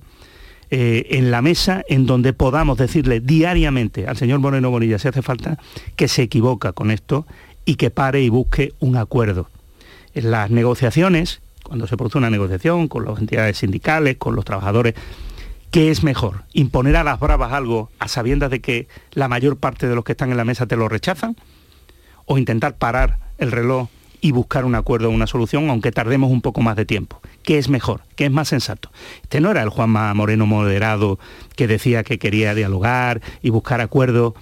eh, en la mesa en donde podamos decirle diariamente al señor Moreno Bonilla, si hace falta, que se equivoca con esto y que pare y busque un acuerdo. En las negociaciones cuando se produce una negociación con las entidades sindicales, con los trabajadores, ¿qué es mejor? ¿Imponer a las bravas algo a sabiendas de que la mayor parte de los que están en la mesa te lo rechazan? ¿O intentar parar el reloj y buscar un acuerdo o una solución, aunque tardemos un poco más de tiempo. ¿Qué es mejor? ¿Qué es más sensato? Este no era el Juanma Moreno moderado que decía que quería dialogar y buscar acuerdos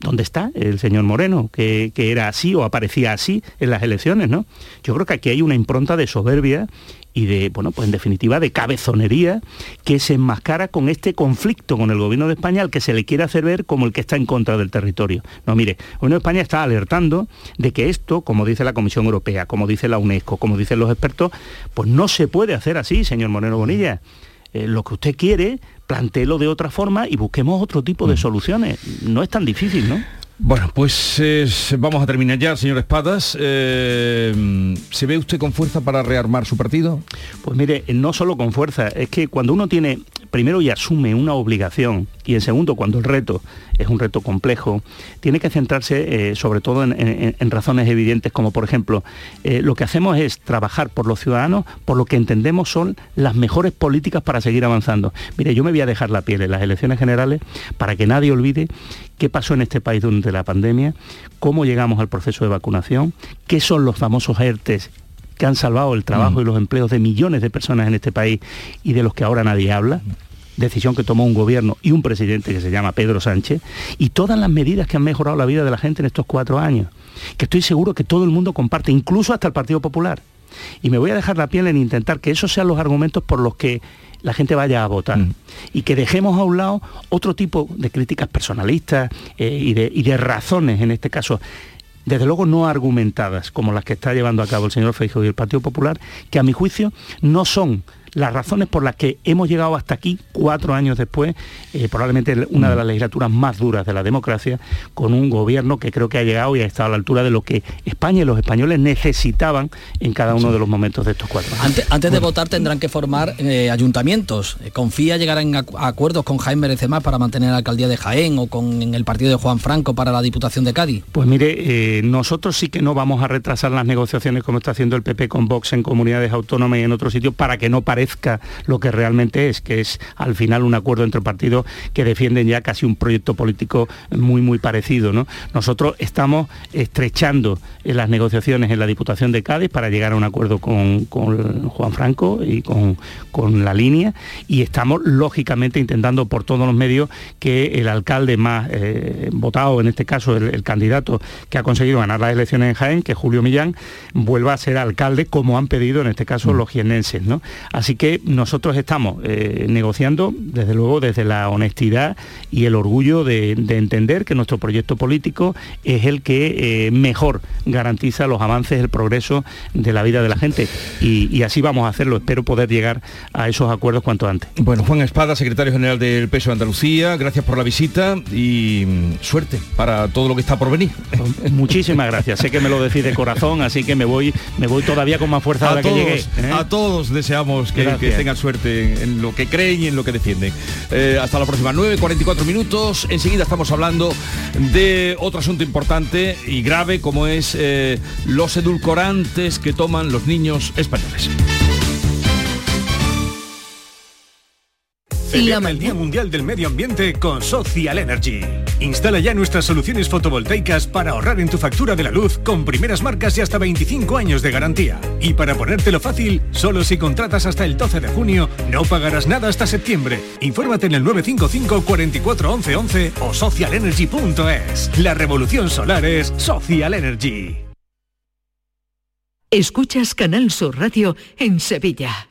¿Dónde está el señor Moreno, que, era así o aparecía así en las elecciones? ¿no? Yo creo que aquí hay una impronta de soberbia y de, bueno, pues en definitiva de cabezonería que se enmascara con este conflicto con el gobierno de España al que se le quiere hacer ver como el que está en contra del territorio. No, mire, el gobierno de España está alertando de que esto, como dice la Comisión Europea, como dice la UNESCO, como dicen los expertos, pues no se puede hacer así, señor Moreno Bonilla. Eh, lo que usted quiere, plantéelo de otra forma y busquemos otro tipo de mm. soluciones. No es tan difícil, ¿no? Bueno, pues vamos a terminar ya, señor Espadas. Eh, ¿Se ve usted con fuerza para rearmar su partido? Pues mire, no solo con fuerza, es que cuando uno tiene, primero y asume una obligación, y en segundo, cuando el reto es un reto complejo, tiene que centrarse eh, sobre todo en, razones evidentes, como por ejemplo, eh, lo que hacemos es trabajar por los ciudadanos, por lo que entendemos son las mejores políticas para seguir avanzando. Mire, yo me voy a dejar la piel en las elecciones generales para que nadie olvide qué pasó en este país durante la pandemia, cómo llegamos al proceso de vacunación, qué son los famosos ERTES que han salvado el trabajo mm. y los empleos de millones de personas en este país y de los que ahora nadie habla decisión que tomó un gobierno y un presidente que se llama Pedro Sánchez, y todas las medidas que han mejorado la vida de la gente en estos cuatro años, que estoy seguro que todo el mundo comparte, incluso hasta el Partido Popular. Y me voy a dejar la piel en intentar que esos sean los argumentos por los que la gente vaya a votar. Mm. Y que dejemos a un lado otro tipo de críticas personalistas eh, y, de, y de razones, en este caso, desde luego no argumentadas, como las que está llevando a cabo el señor Feijóo y el Partido Popular, que a mi juicio no son las razones por las que hemos llegado hasta aquí cuatro años después, eh, probablemente una de mm. las legislaturas más duras de la democracia, con un gobierno que creo que ha llegado y ha estado a la altura de lo que España y los españoles necesitaban en cada uno de los momentos de estos cuatro años. Antes, de votar tendrán que formar eh, ayuntamientos. Eh, ¿Confía llegar en acuerdos con Jaime Berecemá para mantener la alcaldía de Jaén o con el partido de Juan Franco para la Diputación de Cádiz? Pues mire, nosotros sí que no vamos a retrasar las negociaciones como está haciendo el PP con Vox en comunidades autónomas y en otros sitios para que no parezca lo que realmente es, que es al final un acuerdo entre partidos que defienden ya casi un proyecto político muy, muy parecido. ¿no? Nosotros estamos estrechando las negociaciones en la Diputación de Cádiz para llegar a un acuerdo con, Juan Franco y con, la línea y estamos lógicamente intentando por todos los medios que el alcalde más eh, votado, en este caso el, candidato que ha conseguido ganar las elecciones en Jaén, que es Julio Millán, vuelva a ser alcalde como han pedido en este caso los jienenses. ¿no? Así que nosotros estamos eh, negociando, desde luego, desde la honestidad y el orgullo de, entender que nuestro proyecto político es el que eh, mejor garantiza los avances, el progreso de la vida de la gente. Y, así vamos a hacerlo. Espero poder llegar a esos acuerdos cuanto antes. Bueno, Juan Espada, secretario general del Peso de Andalucía, gracias por la visita y mm, suerte para todo lo que está por venir. Muchísimas gracias. sé que me lo decís de corazón, así que me voy, me voy todavía con más fuerza a, la que llegué. ¿eh? A todos deseamos que, tengan suerte en lo que creen y en lo que defienden. Eh, hasta la próxima. 9.44 minutos. Enseguida estamos hablando de otro asunto importante y grave como es eh, los edulcorantes que toman los niños españoles. Celebra el Día Mundial del Medio Ambiente con Social Energy. Instala ya nuestras soluciones fotovoltaicas para ahorrar en tu factura de la luz con primeras marcas y hasta 25 años de garantía. Y para ponértelo fácil, solo si contratas hasta el 12 de junio, no pagarás nada hasta septiembre. Infórmate en el 955 44 11 11 o socialenergy.es. La revolución solar es Social Energy. Escuchas Canal Sur Radio en Sevilla.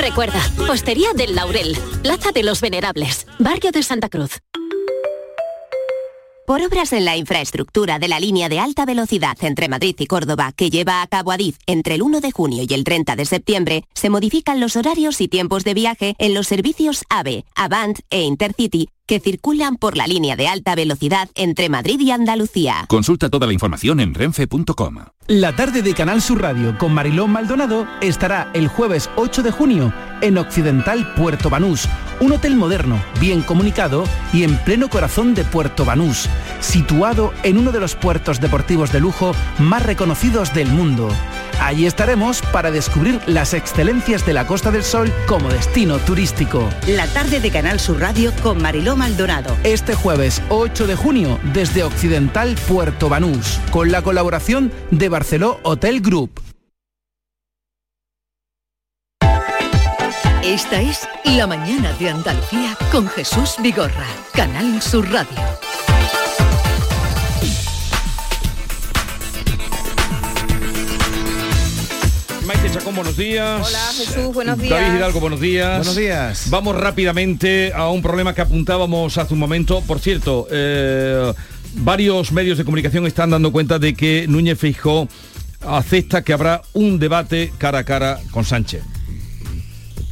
Recuerda, Postería del Laurel, Plaza de los Venerables, Barrio de Santa Cruz. Por obras en la infraestructura de la línea de alta velocidad entre Madrid y Córdoba que lleva a cabo Adif entre el 1 de junio y el 30 de septiembre, se modifican los horarios y tiempos de viaje en los servicios AVE, Avant e Intercity que circulan por la línea de alta velocidad entre Madrid y Andalucía. Consulta toda la información en renfe.com. La tarde de Canal Sur Radio con Marilón Maldonado estará el jueves 8 de junio en Occidental Puerto Banús, un hotel moderno, bien comunicado y en pleno corazón de Puerto Banús, situado en uno de los puertos deportivos de lujo más reconocidos del mundo. Allí estaremos para descubrir las excelencias de la Costa del Sol como destino turístico. La tarde de Canal Sur Radio con Mariló Maldonado. Este jueves 8 de junio desde Occidental Puerto Banús, con la colaboración de Barceló Hotel Group. Esta es La mañana de Andalucía con Jesús Vigorra, Canal Sur Radio. Chacón, buenos días. Hola Jesús, buenos días. David Hidalgo, buenos días. Buenos días. Vamos rápidamente a un problema que apuntábamos hace un momento. Por cierto, eh, varios medios de comunicación están dando cuenta de que Núñez Feijó acepta que habrá un debate cara a cara con Sánchez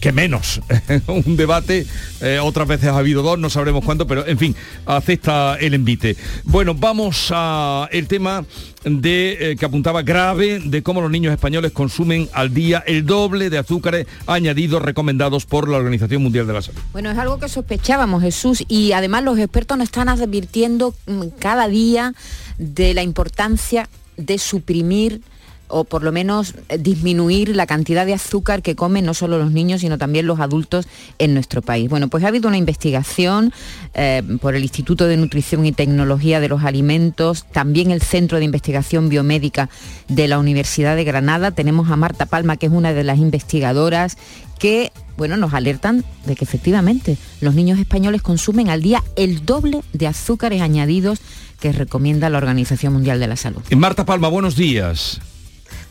que menos. un debate, eh, otras veces ha habido dos, no sabremos cuándo, pero en fin, acepta el envite. Bueno, vamos a el tema de eh, que apuntaba grave de cómo los niños españoles consumen al día el doble de azúcares añadidos recomendados por la Organización Mundial de la Salud. Bueno, es algo que sospechábamos, Jesús, y además los expertos nos están advirtiendo mm, cada día de la importancia de suprimir o por lo menos eh, disminuir la cantidad de azúcar que comen no solo los niños, sino también los adultos en nuestro país. Bueno, pues ha habido una investigación eh, por el Instituto de Nutrición y Tecnología de los Alimentos, también el Centro de Investigación Biomédica de la Universidad de Granada. Tenemos a Marta Palma, que es una de las investigadoras que bueno, nos alertan de que efectivamente los niños españoles consumen al día el doble de azúcares añadidos que recomienda la Organización Mundial de la Salud. Marta Palma, buenos días.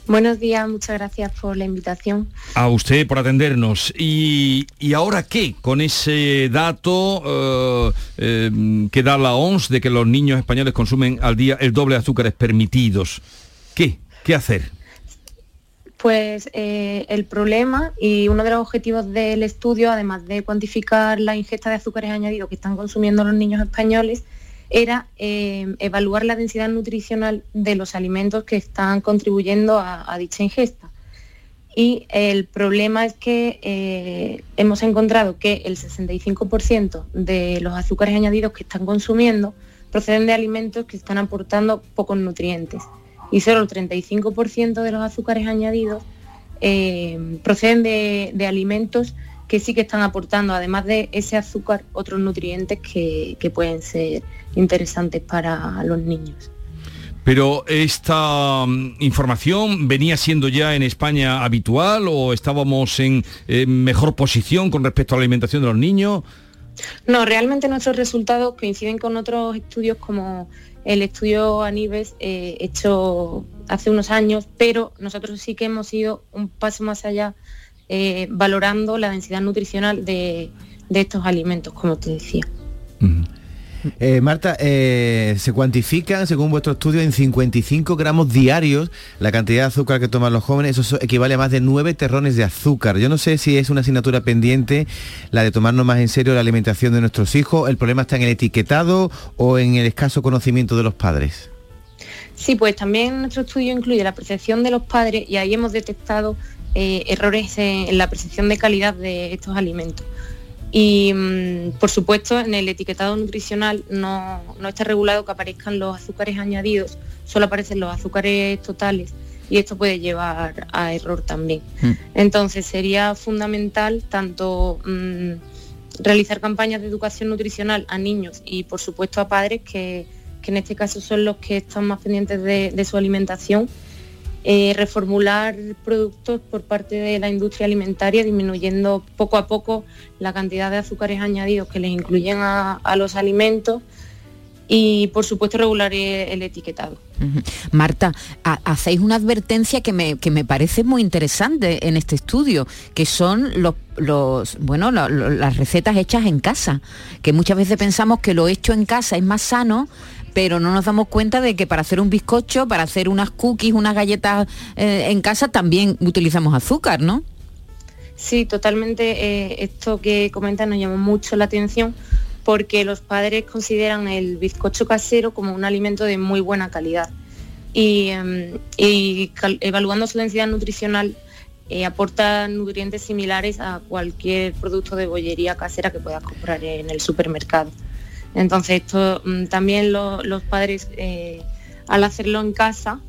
Buenos días, muchas gracias por la invitación. A usted por atendernos. ¿Y, ahora qué? Con ese dato eh, eh, que da la ONS de que los niños españoles consumen al día el doble de azúcares permitidos. ¿Qué? ¿Qué hacer? Pues eh, el problema y uno de los objetivos del estudio, además de cuantificar la ingesta de azúcares añadidos que están consumiendo los niños españoles, era eh, evaluar la densidad nutricional de los alimentos que están contribuyendo a, dicha ingesta. Y el problema es que eh, hemos encontrado que el 65% de los azúcares añadidos que están consumiendo proceden de alimentos que están aportando pocos nutrientes. Y solo el 35% de los azúcares añadidos eh, proceden de alimentos que sí que están aportando, además de ese azúcar, otros nutrientes que, pueden ser interesantes para los niños. Pero esta mm, información venía siendo ya en España habitual o estábamos en mejor posición con respecto a la alimentación de los niños? No, realmente nuestros resultados coinciden con otros estudios como el estudio Anibes eh, hecho hace unos años, pero nosotros sí que hemos ido un paso más allá eh, valorando la densidad nutricional de, estos alimentos, como te decía. Eh, Marta, eh, se cuantifican, según vuestro estudio, en 55 gramos diarios la cantidad de azúcar que toman los jóvenes. Eso equivale a más de 9 terrones de azúcar. Yo no sé si es una asignatura pendiente la de tomarnos más en serio la alimentación de nuestros hijos. ¿El problema está en el etiquetado o en el escaso conocimiento de los padres? Sí, pues también nuestro estudio incluye la percepción de los padres y ahí hemos detectado eh, errores en, la percepción de calidad de estos alimentos. Y mm, por supuesto en el etiquetado nutricional no, está regulado que aparezcan los azúcares añadidos, solo aparecen los azúcares totales y esto puede llevar a error también. Hmm. Entonces sería fundamental tanto mm, realizar campañas de educación nutricional a niños y por supuesto a padres que, en este caso son los que están más pendientes de su alimentación eh, reformular productos por parte de la industria alimentaria, disminuyendo poco a poco la cantidad de azúcares añadidos que les incluyen a, los alimentos y por supuesto regular el etiquetado. Marta, hacéis una advertencia que me, parece muy interesante en este estudio, que son los, bueno, las recetas hechas en casa, que muchas veces pensamos que lo hecho en casa es más sano, pero no nos damos cuenta de que para hacer un bizcocho, para hacer unas cookies, unas galletas eh, en casa, también utilizamos azúcar, ¿no? Sí, totalmente. Eh, esto que comentan nos llamó mucho la atención porque los padres consideran el bizcocho casero como un alimento de muy buena calidad. Y, em, evaluando su densidad nutricional eh, aporta nutrientes similares a cualquier producto de bollería casera que puedas comprar en el supermercado. Entonces, esto mm, también los padres, eh, al hacerlo en casa,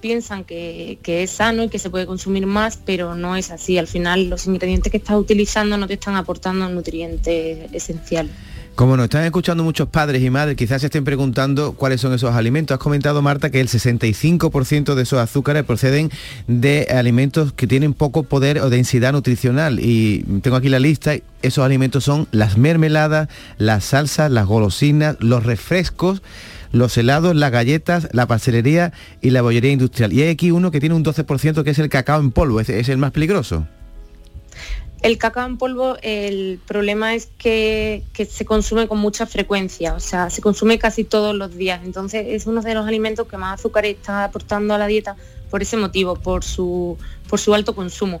piensan que, que, es sano y que se puede consumir más, pero no es así. Al final, los ingredientes que estás utilizando no te están aportando nutrientes esenciales. Como nos están escuchando muchos padres y madres, quizás se estén preguntando cuáles son esos alimentos. Has comentado, Marta, que el 65% de esos azúcares proceden de alimentos que tienen poco poder o densidad nutricional. Y tengo aquí la lista. Esos alimentos son las mermeladas, las salsas, las golosinas, los refrescos, los helados, las galletas, la pastelería y la bollería industrial. Y hay aquí uno que tiene un 12% que es el cacao en polvo. es el más peligroso? El cacao en polvo, el problema es que, se consume con mucha frecuencia, o sea, se consume casi todos los días. Entonces es uno de los alimentos que más azúcar está aportando a la dieta por ese motivo, por su, por su alto consumo.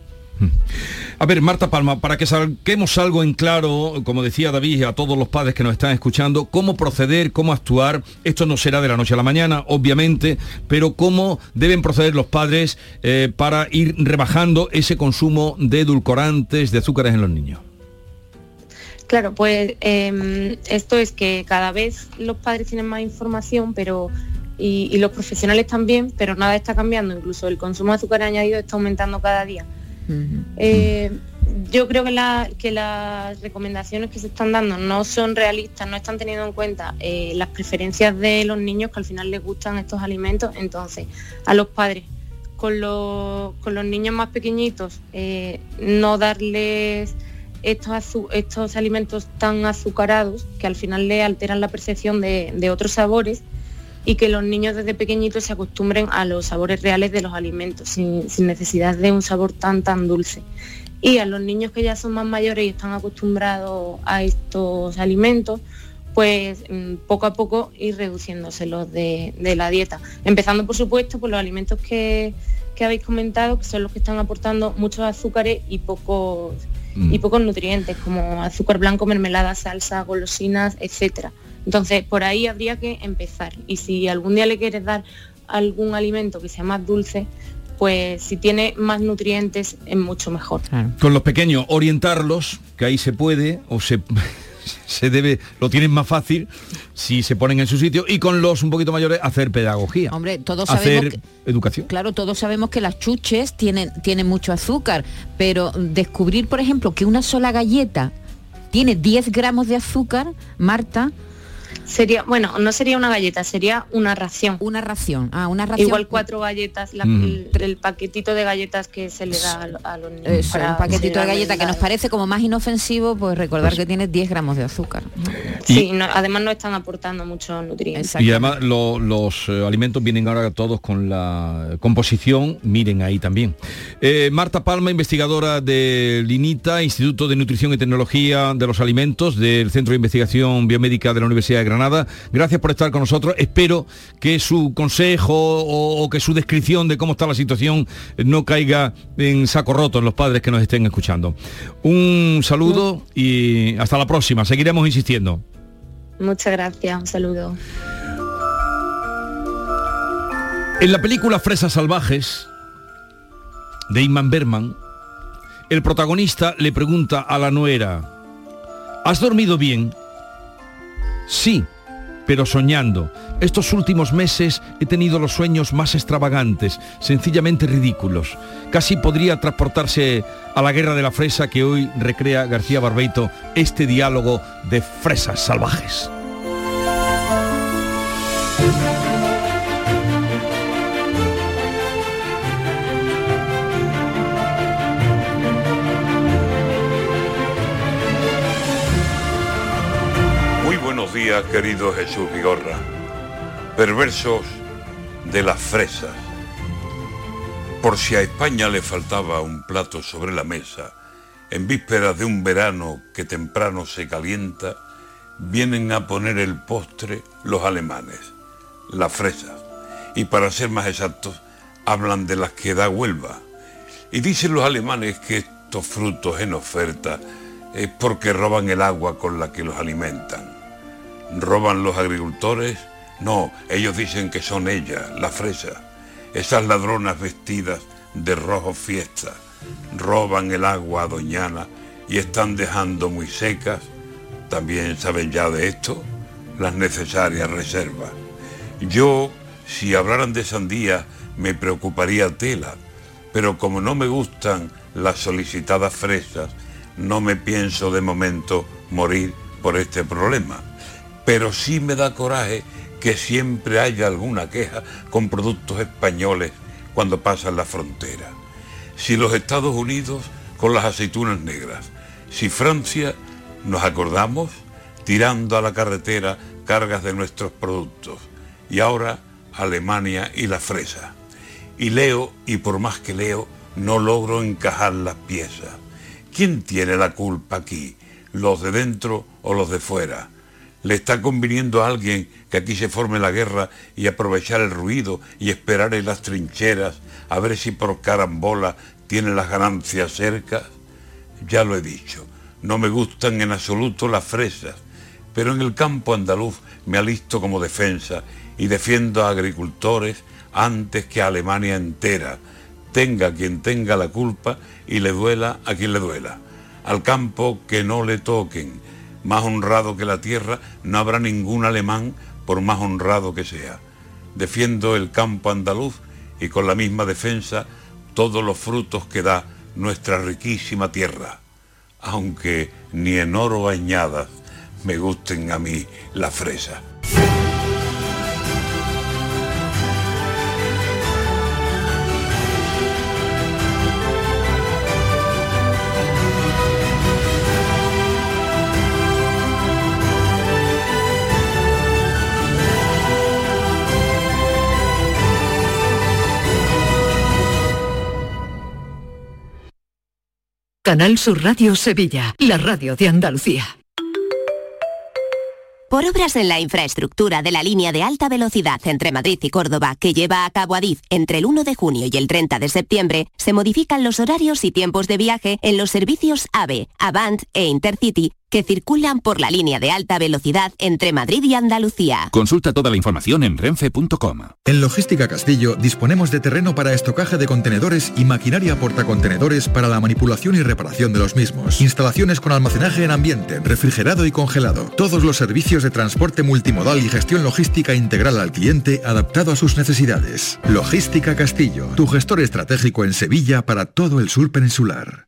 A ver, Marta Palma, para que saquemos algo en claro, como decía David, a todos los padres que nos están escuchando, cómo proceder, cómo actuar. Esto no será de la noche a la mañana, obviamente, pero cómo deben proceder los padres eh, para ir rebajando ese consumo de edulcorantes, de azúcares en los niños. Claro, pues em, esto es que cada vez los padres tienen más información, pero y, los profesionales también, pero nada está cambiando. Incluso el consumo de azúcar añadido está aumentando cada día. Eh, yo creo que, las recomendaciones que se están dando no son realistas, no están teniendo en cuenta eh, las preferencias de los niños que al final les gustan estos alimentos. Entonces, a los padres, con los, niños más pequeñitos, eh, no darles estos, estos alimentos tan azucarados que al final le alteran la percepción de otros sabores y que los niños desde pequeñitos se acostumbren a los sabores reales de los alimentos, sin, necesidad de un sabor tan tan dulce. Y a los niños que ya son más mayores y están acostumbrados a estos alimentos, pues mm, poco a poco ir reduciéndoselos de, de la dieta. Empezando por supuesto por los alimentos que, que habéis comentado, que son los que están aportando muchos azúcares y pocos Mm. y pocos nutrientes, como azúcar blanco, mermelada, salsa, golosinas, etcétera. Entonces, por ahí habría que empezar. Y si algún día le quieres dar algún alimento que sea más dulce, pues si tiene más nutrientes es mucho mejor. Con los pequeños, orientarlos, que ahí se puede, o se, se debe, lo tienen más fácil si se ponen en su sitio, y con los un poquito mayores hacer pedagogía. Hombre, todos sabemos hacer que- educación. Claro, todos sabemos que las chuches tienen, tienen mucho azúcar, pero descubrir, por ejemplo, que una sola galleta tiene 10 gramos de azúcar, Marta. Sería, bueno, no sería una galleta, sería una ración. Una ración, ah, una ración. Igual cuatro galletas, la- Mm. el, el paquetito de galletas que se le da a, lo- a los niños. Eso, un paquetito de galleta que nos parece como más inofensivo, pues recordar que tiene 10 gramos de azúcar. Sí, no- además no están aportando muchos nutrientes. Y además lo- los eh, alimentos vienen ahora todos con la composición, miren ahí también. Eh, Marta Palma, investigadora del INITA, Instituto de Nutrición y Tecnología de los Alimentos del Centro de Investigación Biomédica de la Universidad de Granada. Gracias por estar con nosotros. Espero que su consejo o, o que su descripción de cómo está la situación no caiga en saco roto en los padres que nos estén escuchando. Un saludo y hasta la próxima. Seguiremos insistiendo. Muchas gracias, un saludo. En la película Fresas Salvajes de Ingmar Bergman, el protagonista le pregunta a la nuera, ¿has dormido bien? Sí, pero soñando. Estos últimos meses he tenido los sueños más extravagantes, sencillamente ridículos. Casi podría transportarse a la guerra de la fresa que hoy recrea García Barbeito este diálogo de Fresas Salvajes. Querido Jesús Vigorra. Perversos de las fresas. Por si a España le faltaba un plato sobre la mesa, en vísperas de un verano que temprano se calienta, vienen a poner el postre los alemanes, las fresas. Y para ser más exactos, hablan de las que da Huelva. Y dicen los alemanes que estos frutos en oferta es porque roban el agua con la que los alimentan. ¿Roban los agricultores? No, ellos dicen que son ellas, las fresas, esas ladronas vestidas de rojo fiesta. Roban el agua a Doñana y están dejando muy secas, también saben ya de esto, las necesarias reservas. Yo, si hablaran de sandía, me preocuparía tela, pero como no me gustan las solicitadas fresas, no me pienso de momento morir por este problema. Pero sí me da coraje que siempre haya alguna queja con productos españoles cuando pasan la frontera. Si los Estados Unidos con las aceitunas negras, si Francia, nos acordamos, tirando a la carretera cargas de nuestros productos, y ahora Alemania y la fresa. Y leo, y por más que leo, no logro encajar las piezas. ¿Quién tiene la culpa aquí? ¿Los de dentro o los de fuera? ¿Le está conviniendo a alguien que aquí se forme la guerra y aprovechar el ruido y esperar en las trincheras a ver si por carambola tiene las ganancias cerca? Ya lo he dicho, no me gustan en absoluto las fresas, pero en el campo andaluz me alisto como defensa y defiendo a agricultores antes que a Alemania entera, tenga quien tenga la culpa y le duela a quien le duela. Al campo que no le toquen, más honrado que la tierra, no habrá ningún alemán por más honrado que sea. Defiendo el campo andaluz y con la misma defensa todos los frutos que da nuestra riquísima tierra, aunque ni en oro bañadas me gusten a mí la fresa. Canal Sur Radio Sevilla, la radio de Andalucía. Por obras en la infraestructura de la línea de alta velocidad entre Madrid y Córdoba que lleva a cabo Adif entre el 1 de junio y el 30 de septiembre, se modifican los horarios y tiempos de viaje en los servicios AVE, Avant e Intercity que circulan por la línea de alta velocidad entre Madrid y Andalucía. Consulta toda la información en renfe.com. En Logística Castillo disponemos de terreno para estocaje de contenedores y maquinaria portacontenedores para la manipulación y reparación de los mismos. Instalaciones con almacenaje en ambiente, refrigerado y congelado. Todos los servicios de transporte multimodal y gestión logística integral al cliente adaptado a sus necesidades. Logística Castillo, tu gestor estratégico en Sevilla para todo el sur peninsular.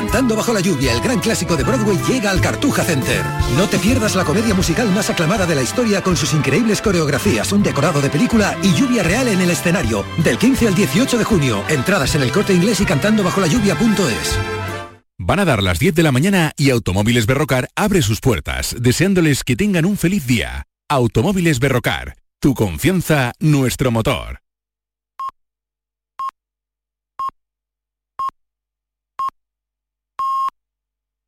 Cantando bajo la lluvia, el gran clásico de Broadway llega al Cartuja Center. No te pierdas la comedia musical más aclamada de la historia con sus increíbles coreografías, un decorado de película y lluvia real en el escenario. Del 15 al 18 de junio, entradas en el corte inglés y cantando bajo la lluvia.es. Van a dar las 10 de la mañana y Automóviles Berrocar abre sus puertas, deseándoles que tengan un feliz día. Automóviles Berrocar, tu confianza, nuestro motor.